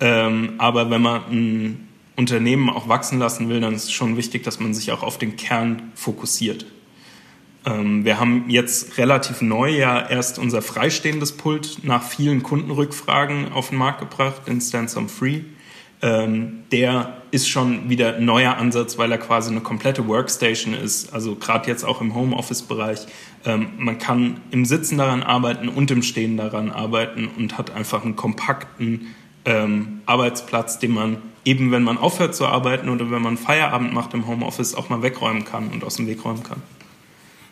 Speaker 3: Ähm, aber wenn man ein Unternehmen auch wachsen lassen will, dann ist es schon wichtig, dass man sich auch auf den Kern fokussiert. Ähm, wir haben jetzt relativ neu ja erst unser freistehendes Pult nach vielen Kundenrückfragen auf den Markt gebracht, den Stansom Free. Ähm, der ist schon wieder ein neuer Ansatz, weil er quasi eine komplette Workstation ist. Also gerade jetzt auch im Homeoffice-Bereich. Ähm, man kann im Sitzen daran arbeiten und im Stehen daran arbeiten und hat einfach einen kompakten ähm, Arbeitsplatz, den man eben, wenn man aufhört zu arbeiten oder wenn man Feierabend macht im Homeoffice, auch mal wegräumen kann und aus dem Weg räumen kann.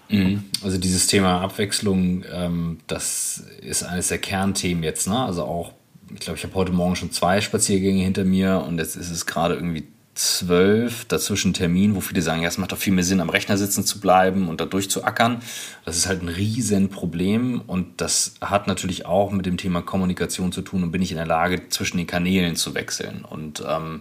Speaker 2: Mhm. Also dieses Thema Abwechslung, ähm, das ist eines der Kernthemen jetzt. Ne? Also auch, ich glaube, ich habe heute Morgen schon zwei Spaziergänge hinter mir und jetzt ist es gerade irgendwie zwölf, dazwischen Termin, wo viele sagen, ja, es macht doch viel mehr Sinn, am Rechner sitzen zu bleiben und da durchzuackern. Das ist halt ein Riesenproblem und das hat natürlich auch mit dem Thema Kommunikation zu tun und bin ich in der Lage, zwischen den Kanälen zu wechseln. Und ähm,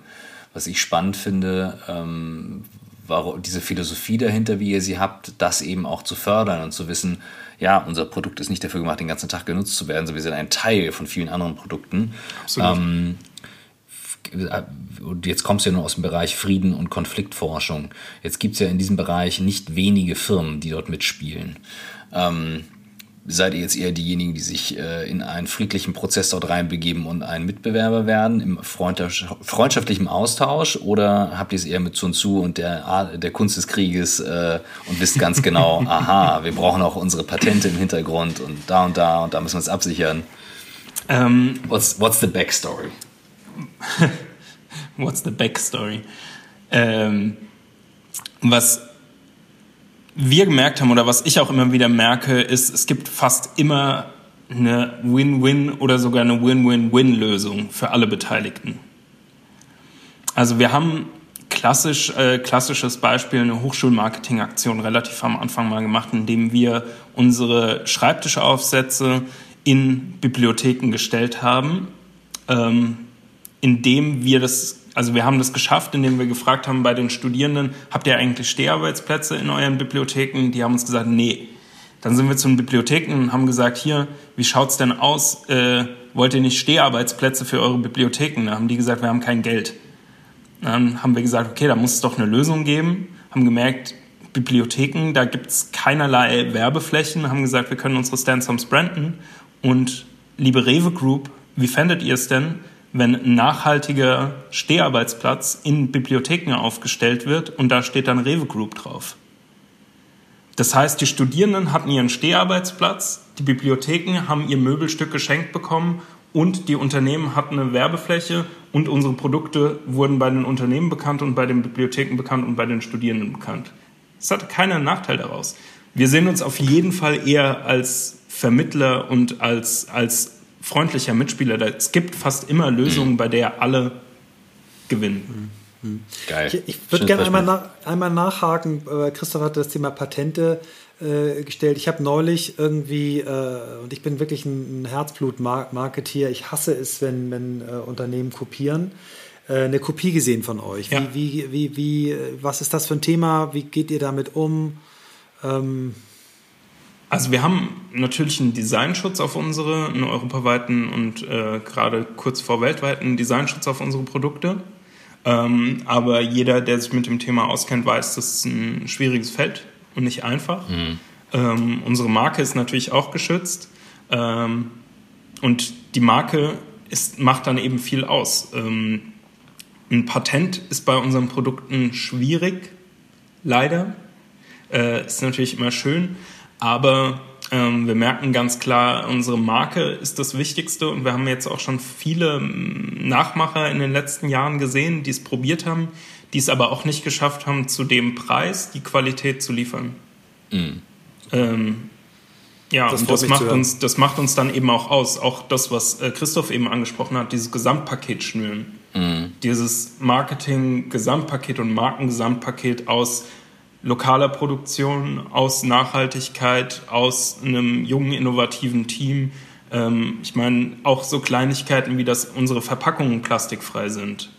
Speaker 2: was ich spannend finde, ähm, war diese Philosophie dahinter, wie ihr sie habt, das eben auch zu fördern und zu wissen, ja, unser Produkt ist nicht dafür gemacht, den ganzen Tag genutzt zu werden, sondern wir sind ein Teil von vielen anderen Produkten. Absolut. Ähm, und jetzt kommst du ja nur aus dem Bereich Frieden und Konfliktforschung. Jetzt gibt es ja in diesem Bereich nicht wenige Firmen, die dort mitspielen. Ähm, seid ihr jetzt eher diejenigen, die sich äh, in einen friedlichen Prozess dort reinbegeben und ein Mitbewerber werden im freundschaftlichen Austausch oder habt ihr es eher mit Sun Tzu und der, der Kunst des Krieges äh, und wisst ganz genau, <laughs> aha, wir brauchen auch unsere Patente im Hintergrund und da und da und da müssen wir uns absichern. Um, ähm, what's, what's the backstory? <laughs>
Speaker 3: what's the backstory? Ähm, was wir gemerkt haben oder was ich auch immer wieder merke, ist, es gibt fast immer eine Win-Win oder sogar eine Win-Win-Win-Lösung für alle Beteiligten. Also wir haben klassisch, äh, klassisches Beispiel, eine Hochschulmarketing-Aktion relativ am Anfang mal gemacht, indem wir unsere Schreibtischaufsätze in Bibliotheken gestellt haben, ähm, indem wir das also wir haben das geschafft, indem wir gefragt haben bei den Studierenden, habt ihr eigentlich Steharbeitsplätze in euren Bibliotheken? Die haben uns gesagt, nee. Dann sind wir zu den Bibliotheken und haben gesagt, hier, wie schaut's denn aus? Äh, wollt ihr nicht Steharbeitsplätze für eure Bibliotheken? Da haben die gesagt, wir haben kein Geld. Dann haben wir gesagt, okay, da muss es doch eine Lösung geben. Haben gemerkt, Bibliotheken, da gibt's keinerlei Werbeflächen. Haben gesagt, wir können unsere Stansoms branden. Und liebe Rewe Group, wie fändet ihr es denn, wenn ein nachhaltiger Steharbeitsplatz in Bibliotheken aufgestellt wird und da steht dann Rewe Group drauf. Das heißt, die Studierenden hatten ihren Steharbeitsplatz, die Bibliotheken haben ihr Möbelstück geschenkt bekommen und die Unternehmen hatten eine Werbefläche und unsere Produkte wurden bei den Unternehmen bekannt und bei den Bibliotheken bekannt und bei den Studierenden bekannt. Es hatte keinen Nachteil daraus. Wir sehen uns auf jeden Fall eher als Vermittler und als, als freundlicher Mitspieler. Es gibt fast immer Lösungen, mhm. bei der alle gewinnen.
Speaker 1: Mhm. Geil. Ich, ich würde gerne einmal, nach, einmal nachhaken. Äh, Christoph hat das Thema Patente äh, gestellt. Ich habe neulich irgendwie, äh, und ich bin wirklich ein, ein Herzblut-Marketeer, ich hasse es, wenn, wenn äh, Unternehmen kopieren, äh, eine Kopie gesehen von euch. Ja. Wie, wie, wie, wie, was ist das für ein Thema? Wie geht ihr damit um? Ähm,
Speaker 3: also wir haben natürlich einen Designschutz auf unsere, einen europaweiten und äh, gerade kurz vor weltweiten Designschutz auf unsere Produkte. Ähm, aber jeder, der sich mit dem Thema auskennt, weiß, das ist ein schwieriges Feld und nicht einfach. Mhm. Ähm, unsere Marke ist natürlich auch geschützt. Ähm, und die Marke ist, macht dann eben viel aus. Ähm, ein Patent ist bei unseren Produkten schwierig, leider. Äh, ist natürlich immer schön. Aber ähm, wir merken ganz klar, unsere Marke ist das Wichtigste und wir haben jetzt auch schon viele ähm, Nachmacher in den letzten Jahren gesehen, die es probiert haben, die es aber auch nicht geschafft haben, zu dem Preis die Qualität zu liefern. Mhm. Ähm, ja, das und das macht, uns, das macht uns dann eben auch aus. Auch das, was äh, Christoph eben angesprochen hat, dieses Gesamtpaket schnüren. Mhm. Dieses Marketing-Gesamtpaket und Markengesamtpaket aus lokaler Produktion, aus Nachhaltigkeit, aus einem jungen, innovativen Team. Ähm, ich meine, auch so Kleinigkeiten wie, dass unsere Verpackungen plastikfrei sind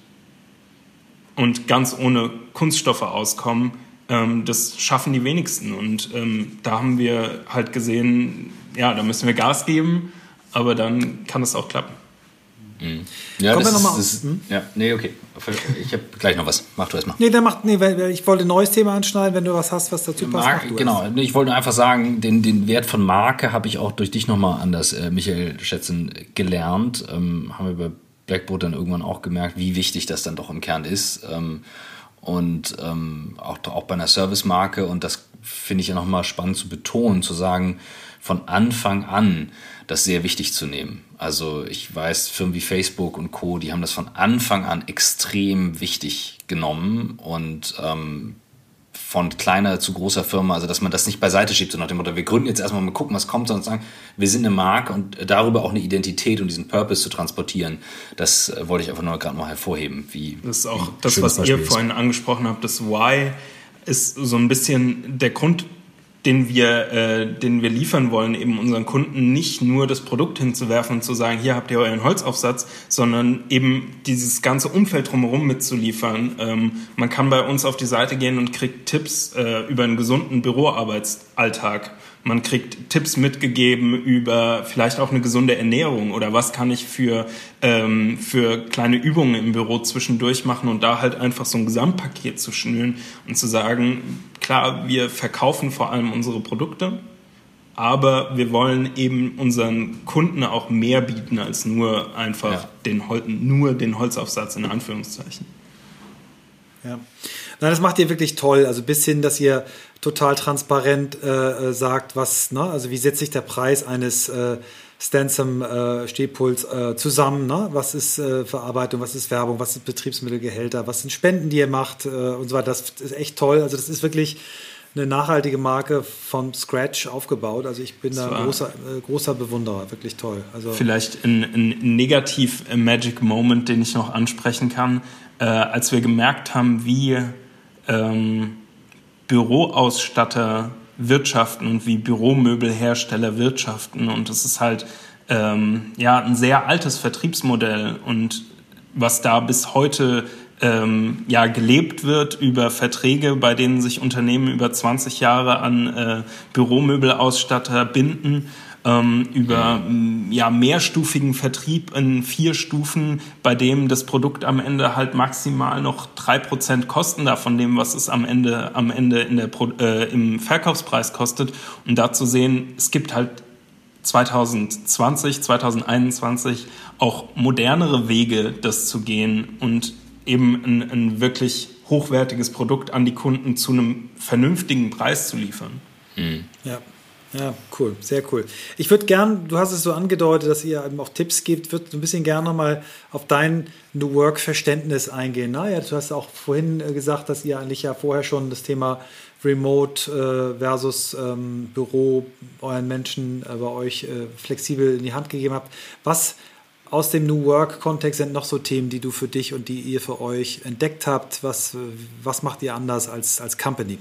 Speaker 3: und ganz ohne Kunststoffe auskommen, ähm, das schaffen die wenigsten. Und ähm, da haben wir halt gesehen, ja, da müssen wir Gas geben, aber dann kann es auch klappen.
Speaker 2: Mhm. Ja, Kommen wir nochmal auf. Hm? Ja, nee, okay. Ich habe gleich noch was. Mach du erstmal.
Speaker 1: Nee, der macht, nee, ich wollte ein neues Thema anschneiden. Wenn du was hast, was dazu passt,
Speaker 2: Marke, Genau, erst. ich wollte einfach sagen, den, den Wert von Marke habe ich auch durch dich nochmal anders, äh, Michael Schätzen, gelernt. Ähm, haben wir bei Blackboard dann irgendwann auch gemerkt, wie wichtig das dann doch im Kern ist. Ähm, und ähm, auch, auch bei einer Servicemarke. Und das finde ich ja nochmal spannend zu betonen, zu sagen, von Anfang an das sehr wichtig zu nehmen. Also ich weiß, Firmen wie Facebook und Co., die haben das von Anfang an extrem wichtig genommen und ähm, von kleiner zu großer Firma, also dass man das nicht beiseite schiebt, so nach dem Motto, wir gründen jetzt erstmal mal gucken, was kommt, sondern sagen, wir sind eine Marke und darüber auch eine Identität und diesen Purpose zu transportieren, das äh, wollte ich einfach nur gerade mal hervorheben. Wie,
Speaker 3: das ist auch das, was ihr vorhin angesprochen habt, das Why ist so ein bisschen der Grund, den wir, äh, den wir liefern wollen, eben unseren Kunden nicht nur das Produkt hinzuwerfen und zu sagen, hier habt ihr euren Holzaufsatz, sondern eben dieses ganze Umfeld drumherum mitzuliefern. Ähm, man kann bei uns auf die Seite gehen und kriegt Tipps äh, über einen gesunden Büroarbeitsalltag. Man kriegt Tipps mitgegeben über vielleicht auch eine gesunde Ernährung oder was kann ich für, ähm, für kleine Übungen im Büro zwischendurch machen und da halt einfach so ein Gesamtpaket zu schnüren und zu sagen, klar, wir verkaufen vor allem unsere Produkte, aber wir wollen eben unseren Kunden auch mehr bieten als nur einfach ja. den, nur den Holzaufsatz in Anführungszeichen.
Speaker 1: Ja. Nein, das macht ihr wirklich toll. Also bis hin, dass ihr total transparent äh, äh, sagt, was, ne, also wie setzt sich der Preis eines äh, Stansom äh, Stehpuls äh, zusammen, ne? Was ist äh, Verarbeitung, was ist Werbung, was sind Betriebsmittelgehälter, was sind Spenden, die ihr macht äh, und so weiter. Das ist echt toll. Also das ist wirklich eine nachhaltige Marke von Scratch aufgebaut. Also ich bin da ein großer, großer Bewunderer, wirklich toll. Also
Speaker 3: Vielleicht ein, ein negativ Magic Moment, den ich noch ansprechen kann, als wir gemerkt haben, wie ähm, Büroausstatter wirtschaften und wie Büromöbelhersteller wirtschaften. Und das ist halt ähm, ja ein sehr altes Vertriebsmodell und was da bis heute ähm, ja gelebt wird über Verträge, bei denen sich Unternehmen über 20 Jahre an äh, Büromöbelausstatter binden ähm, über ja, mehrstufigen Vertrieb in vier Stufen, bei dem das Produkt am Ende halt maximal noch drei Prozent kosten darf von dem, was es am Ende, am Ende in der, äh, im Verkaufspreis kostet. Und da zu sehen, es gibt halt 2020, 2021 auch modernere Wege, das zu gehen und eben ein, ein wirklich hochwertiges Produkt an die Kunden zu einem vernünftigen Preis zu liefern.
Speaker 1: Mhm. Ja. Ja, cool, sehr cool. Ich würde gern, du hast es so angedeutet, dass ihr eben auch Tipps gibt, würde ein bisschen gerne nochmal auf dein New Work-Verständnis eingehen. Na, ja, du hast auch vorhin äh, gesagt, dass ihr eigentlich ja vorher schon das Thema Remote äh, versus ähm, Büro euren Menschen äh, bei euch äh, flexibel in die Hand gegeben habt. Was aus dem New Work-Kontext sind noch so Themen, die du für dich und die ihr für euch entdeckt habt? Was, äh, was macht ihr anders als, als Company?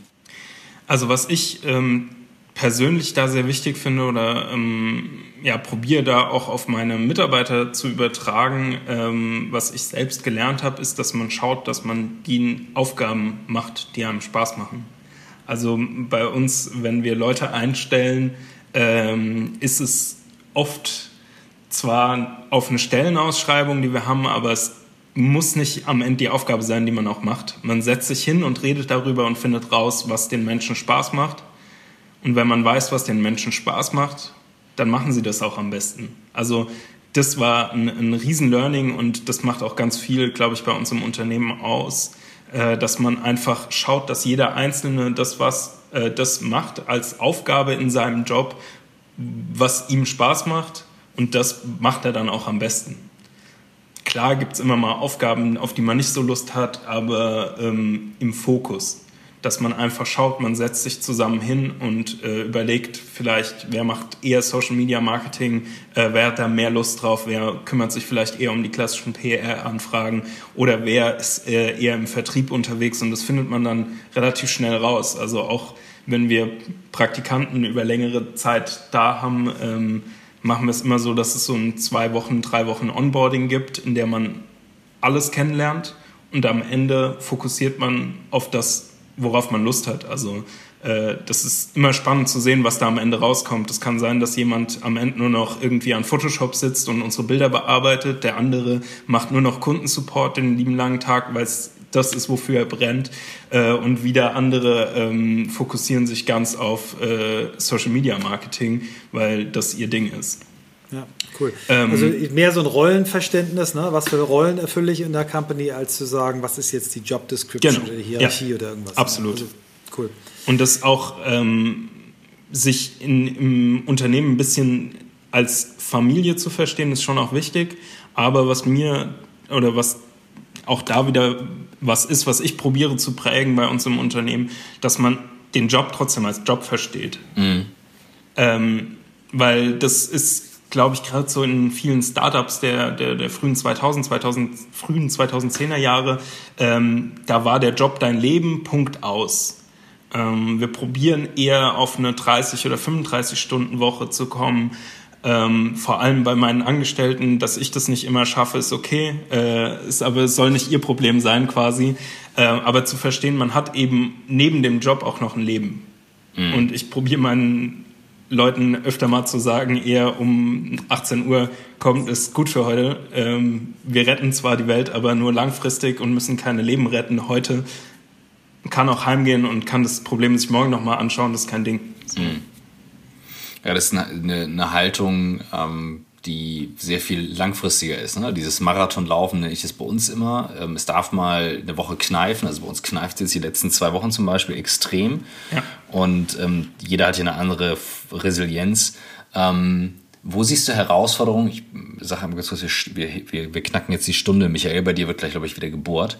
Speaker 3: Also was ich ähm, persönlich da sehr wichtig finde oder ähm, ja, probiere da auch auf meine Mitarbeiter zu übertragen. Ähm, was ich selbst gelernt habe, ist, dass man schaut, dass man die Aufgaben macht, die einem Spaß machen. Also bei uns, wenn wir Leute einstellen, ähm, ist es oft zwar auf eine Stellenausschreibung, die wir haben, aber es muss nicht am Ende die Aufgabe sein, die man auch macht. Man setzt sich hin und redet darüber und findet raus, was den Menschen Spaß macht und wenn man weiß, was den Menschen Spaß macht, dann machen sie das auch am besten. Also das war ein, ein Riesen-Learning und das macht auch ganz viel, glaube ich, bei uns im Unternehmen aus, äh, dass man einfach schaut, dass jeder Einzelne das, was äh, das macht als Aufgabe in seinem Job, was ihm Spaß macht und das macht er dann auch am besten. Klar gibt es immer mal Aufgaben, auf die man nicht so Lust hat, aber ähm, im Fokus dass man einfach schaut, man setzt sich zusammen hin und äh, überlegt vielleicht, wer macht eher Social Media Marketing, äh, wer hat da mehr Lust drauf, wer kümmert sich vielleicht eher um die klassischen PR-Anfragen oder wer ist äh, eher im Vertrieb unterwegs und das findet man dann relativ schnell raus. Also auch wenn wir Praktikanten über längere Zeit da haben, ähm, machen wir es immer so, dass es so ein zwei Wochen, drei Wochen Onboarding gibt, in der man alles kennenlernt und am Ende fokussiert man auf das worauf man Lust hat. Also äh, das ist immer spannend zu sehen, was da am Ende rauskommt. Es kann sein, dass jemand am Ende nur noch irgendwie an Photoshop sitzt und unsere Bilder bearbeitet. Der andere macht nur noch Kundensupport den lieben langen Tag, weil es das ist, wofür er brennt. Äh, und wieder andere ähm, fokussieren sich ganz auf äh, Social Media Marketing, weil das ihr Ding ist.
Speaker 1: Ja, cool. Ähm, also mehr so ein Rollenverständnis, ne? was für Rollen erfülle ich in der Company, als zu sagen, was ist jetzt die Job Description genau. oder die Hierarchie ja, oder irgendwas.
Speaker 3: Ne? Absolut. Also, cool. Und das auch ähm, sich in, im Unternehmen ein bisschen als Familie zu verstehen, ist schon auch wichtig. Aber was mir oder was auch da wieder was ist, was ich probiere zu prägen bei uns im Unternehmen, dass man den Job trotzdem als Job versteht. Mhm. Ähm, weil das ist, glaube ich, gerade so in vielen Startups der, der, der frühen 2000, 2000, frühen 2010er Jahre, ähm, da war der Job dein Leben, Punkt aus. Ähm, wir probieren eher auf eine 30 oder 35 Stunden Woche zu kommen. Ähm, vor allem bei meinen Angestellten, dass ich das nicht immer schaffe, ist okay, äh, ist aber es soll nicht ihr Problem sein quasi. Äh, aber zu verstehen, man hat eben neben dem Job auch noch ein Leben. Mhm. Und ich probiere meinen Leuten öfter mal zu sagen, eher um 18 Uhr kommt, ist gut für heute. Ähm, wir retten zwar die Welt, aber nur langfristig und müssen keine Leben retten. Heute kann auch heimgehen und kann das Problem sich morgen nochmal anschauen, das ist kein Ding. Mhm.
Speaker 2: Ja, das ist eine, eine Haltung, ähm, die sehr viel langfristiger ist. Ne? Dieses Marathonlaufen nenne ich es bei uns immer. Ähm, es darf mal eine Woche kneifen. Also bei uns kneift es jetzt die letzten zwei Wochen zum Beispiel extrem. Ja. Und ähm, jeder hat hier eine andere Resilienz. Ähm, wo siehst du Herausforderungen? Ich sage einmal ganz kurz, wir, wir, wir knacken jetzt die Stunde. Michael, bei dir wird gleich, glaube ich, wieder gebohrt.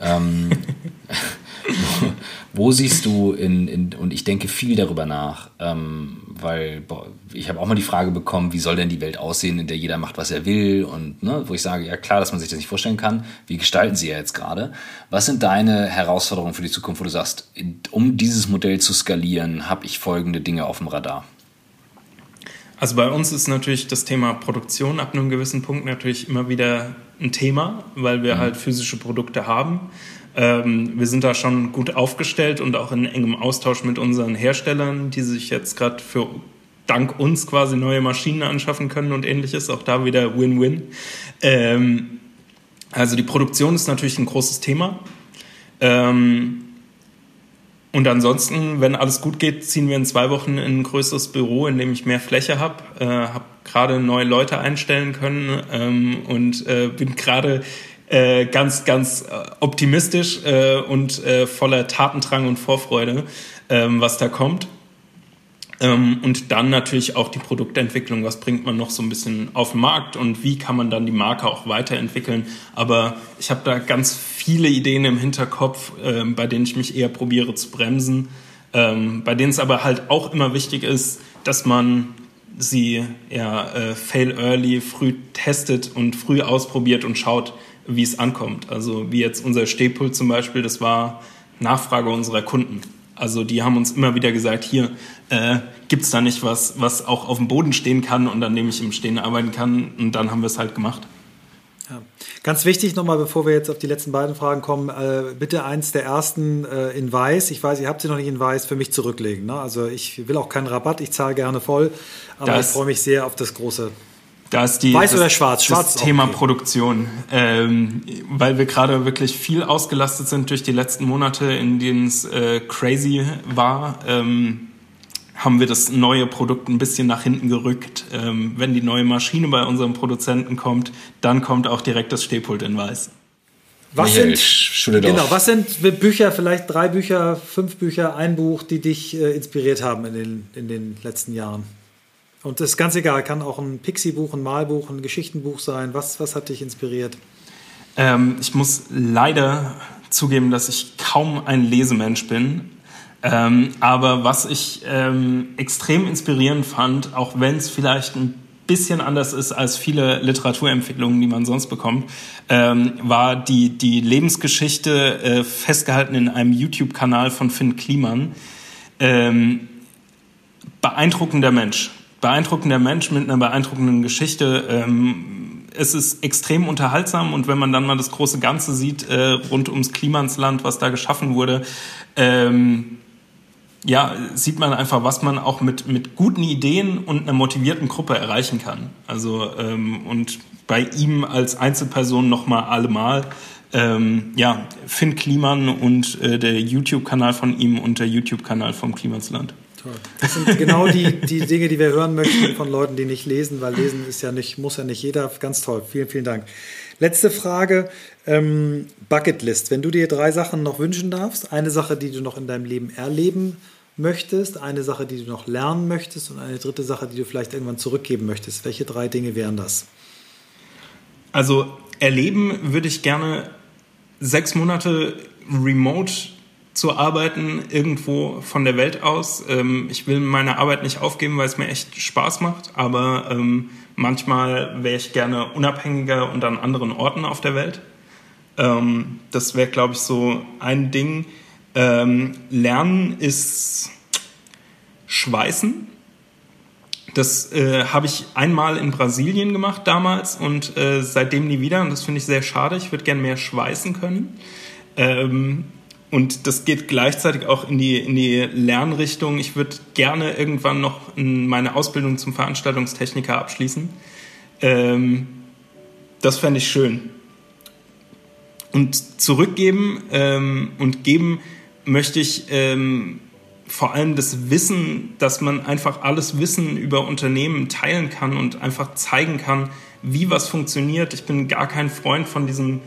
Speaker 2: <laughs> Wo, <laughs> wo, siehst du in, in, und ich denke viel darüber nach, ähm, weil boah, ich habe auch mal die Frage bekommen, wie soll denn die Welt aussehen, in der jeder macht, was er will und ne, wo ich sage, ja klar, dass man sich das nicht vorstellen kann, wie gestalten sie ja jetzt gerade. Was sind deine Herausforderungen für die Zukunft, wo du sagst, um dieses Modell zu skalieren, habe ich folgende Dinge auf dem Radar?
Speaker 3: Also bei uns ist natürlich das Thema Produktion ab einem gewissen Punkt natürlich immer wieder ein Thema, weil wir mhm. halt physische Produkte haben. Ähm, wir sind da schon gut aufgestellt und auch in engem Austausch mit unseren Herstellern, die sich jetzt gerade für dank uns quasi neue Maschinen anschaffen können und ähnliches. Auch da wieder Win-Win. Ähm, also die Produktion ist natürlich ein großes Thema. Ähm, und ansonsten, wenn alles gut geht, ziehen wir in zwei Wochen in ein größeres Büro, in dem ich mehr Fläche habe. Äh, habe gerade neue Leute einstellen können ähm, und äh, bin gerade äh, ganz, ganz äh, optimistisch äh, und äh, voller Tatendrang und Vorfreude, ähm, was da kommt. Ähm, und dann natürlich auch die Produktentwicklung. Was bringt man noch so ein bisschen auf den Markt und wie kann man dann die Marke auch weiterentwickeln? Aber ich habe da ganz viele Ideen im Hinterkopf, äh, bei denen ich mich eher probiere zu bremsen. Ähm, bei denen es aber halt auch immer wichtig ist, dass man sie ja äh, fail early früh testet und früh ausprobiert und schaut, wie es ankommt. Also wie jetzt unser Stehpult zum Beispiel, das war Nachfrage unserer Kunden. Also die haben uns immer wieder gesagt, hier äh, gibt es da nicht was, was auch auf dem Boden stehen kann und an dem ich im Stehen arbeiten kann. Und dann haben wir es halt gemacht.
Speaker 1: Ja. Ganz wichtig nochmal, bevor wir jetzt auf die letzten beiden Fragen kommen, äh, bitte eins der ersten äh, in Weiß. Ich weiß, ihr habt sie noch nicht in Weiß, für mich zurücklegen. Ne? Also ich will auch keinen Rabatt, ich zahle gerne voll, aber das, ich freue mich sehr auf das große.
Speaker 3: Da ist die,
Speaker 1: Weiß das, oder schwarz? Schwarz.
Speaker 3: Das Thema okay. Produktion, ähm, weil wir gerade wirklich viel ausgelastet sind durch die letzten Monate, in denen es äh, crazy war. Ähm, haben wir das neue Produkt ein bisschen nach hinten gerückt. Ähm, wenn die neue Maschine bei unserem Produzenten kommt, dann kommt auch direkt das Stehpult in Weiß.
Speaker 1: Was Michael, sind, genau, was sind Bücher, vielleicht drei Bücher, fünf Bücher, ein Buch, die dich äh, inspiriert haben in den, in den letzten Jahren? Und das ist ganz egal, kann auch ein Pixie-Buch, ein Malbuch, ein Geschichtenbuch sein. Was, was hat dich inspiriert?
Speaker 3: Ähm, ich muss leider zugeben, dass ich kaum ein Lesemensch bin. Ähm, aber was ich ähm, extrem inspirierend fand, auch wenn es vielleicht ein bisschen anders ist als viele Literaturempfehlungen, die man sonst bekommt, ähm, war die, die Lebensgeschichte äh, festgehalten in einem YouTube-Kanal von Finn Kliman. Ähm, beeindruckender Mensch. Beeindruckender Mensch mit einer beeindruckenden Geschichte. Ähm, es ist extrem unterhaltsam und wenn man dann mal das große Ganze sieht äh, rund ums Klimansland, was da geschaffen wurde, ähm, ja, sieht man einfach, was man auch mit, mit guten Ideen und einer motivierten Gruppe erreichen kann. Also ähm, und bei ihm als Einzelperson nochmal allemal. Ähm, ja, Finn Kliman und äh, der YouTube-Kanal von ihm und der YouTube-Kanal vom Klimasland.
Speaker 1: Das sind genau die, die Dinge, die wir hören möchten von Leuten, die nicht lesen, weil lesen ist ja nicht, muss ja nicht jeder. Ganz toll. Vielen, vielen Dank. Letzte Frage. Ähm, Bucketlist. Wenn du dir drei Sachen noch wünschen darfst, eine Sache, die du noch in deinem Leben erleben möchtest, eine Sache, die du noch lernen möchtest und eine dritte Sache, die du vielleicht irgendwann zurückgeben möchtest. Welche drei Dinge wären das?
Speaker 3: Also erleben würde ich gerne sechs Monate remote zu arbeiten, irgendwo von der Welt aus. Ähm, ich will meine Arbeit nicht aufgeben, weil es mir echt Spaß macht, aber ähm, manchmal wäre ich gerne unabhängiger und an anderen Orten auf der Welt. Ähm, das wäre, glaube ich, so ein Ding. Ähm, Lernen ist Schweißen. Das äh, habe ich einmal in Brasilien gemacht damals und äh, seitdem nie wieder. Und das finde ich sehr schade. Ich würde gerne mehr schweißen können. Ähm, und das geht gleichzeitig auch in die, in die Lernrichtung. Ich würde gerne irgendwann noch meine Ausbildung zum Veranstaltungstechniker abschließen. Ähm, das fände ich schön. Und zurückgeben ähm, und geben möchte ich ähm, vor allem das Wissen, dass man einfach alles Wissen über Unternehmen teilen kann und einfach zeigen kann, wie was funktioniert. Ich bin gar kein Freund von diesem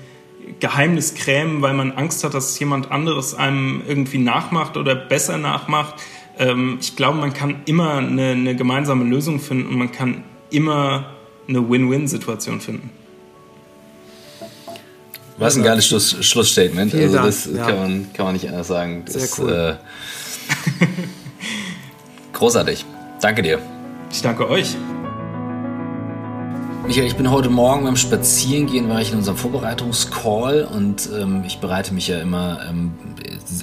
Speaker 3: Geheimnis krämen, weil man Angst hat, dass jemand anderes einem irgendwie nachmacht oder besser nachmacht. Ähm, ich glaube, man kann immer eine, eine gemeinsame Lösung finden und man kann immer eine Win-Win-Situation finden.
Speaker 2: Was ein geiles Schluss, Schlussstatement. also das ja. kann, man, kann man nicht anders sagen.
Speaker 1: Das, Sehr cool.
Speaker 2: Äh, <laughs> großartig. Danke dir.
Speaker 3: Ich danke euch.
Speaker 2: Michael, ich bin heute Morgen beim Spazierengehen, war ich in unserem Vorbereitungscall und ähm, ich bereite mich ja immer ähm,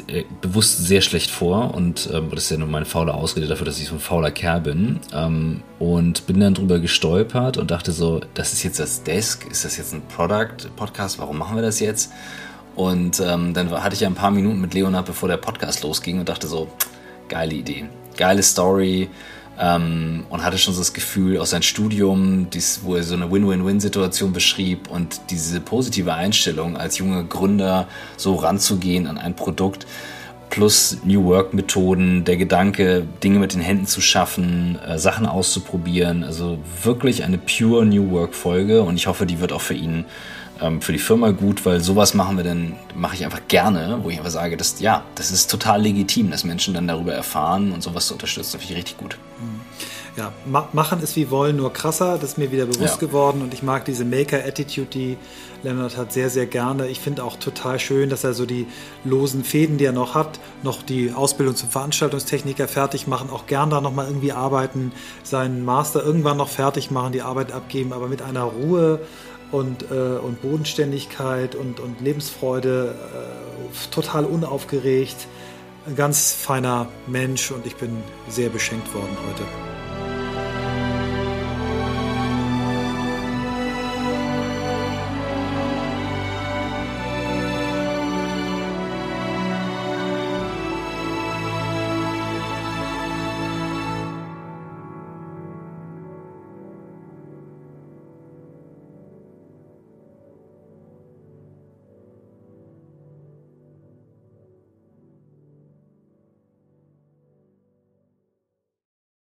Speaker 2: äh, bewusst sehr schlecht vor und ähm, das ist ja nur meine faule Ausrede dafür, dass ich so ein fauler Kerl bin ähm, und bin dann drüber gestolpert und dachte so, das ist jetzt das Desk, ist das jetzt ein Product-Podcast, warum machen wir das jetzt? Und ähm, dann hatte ich ja ein paar Minuten mit Leonard, bevor der Podcast losging und dachte so, geile Idee, geile Story, ähm, und hatte schon so das Gefühl aus seinem Studium, dies, wo er so eine Win-Win-Win-Situation beschrieb und diese positive Einstellung als junger Gründer so ranzugehen an ein Produkt plus New Work Methoden, der Gedanke, Dinge mit den Händen zu schaffen, äh, Sachen auszuprobieren. Also wirklich eine pure New Work Folge und ich hoffe, die wird auch für ihn ähm, für die Firma gut, weil sowas machen wir dann, mache ich einfach gerne, wo ich einfach sage, dass, ja, das ist total legitim, dass Menschen dann darüber erfahren und sowas zu unterstützen, finde ich richtig gut.
Speaker 1: Ja, ma machen ist wie wollen, nur krasser, das ist mir wieder bewusst ja. geworden und ich mag diese Maker-Attitude, die Leonard hat, sehr, sehr gerne. Ich finde auch total schön, dass er so die losen Fäden, die er noch hat, noch die Ausbildung zum Veranstaltungstechniker fertig machen, auch gern da nochmal irgendwie arbeiten, seinen Master irgendwann noch fertig machen, die Arbeit abgeben, aber mit einer Ruhe und, äh, und Bodenständigkeit und, und Lebensfreude, äh, total unaufgeregt. Ein ganz feiner Mensch und ich bin sehr beschenkt worden heute.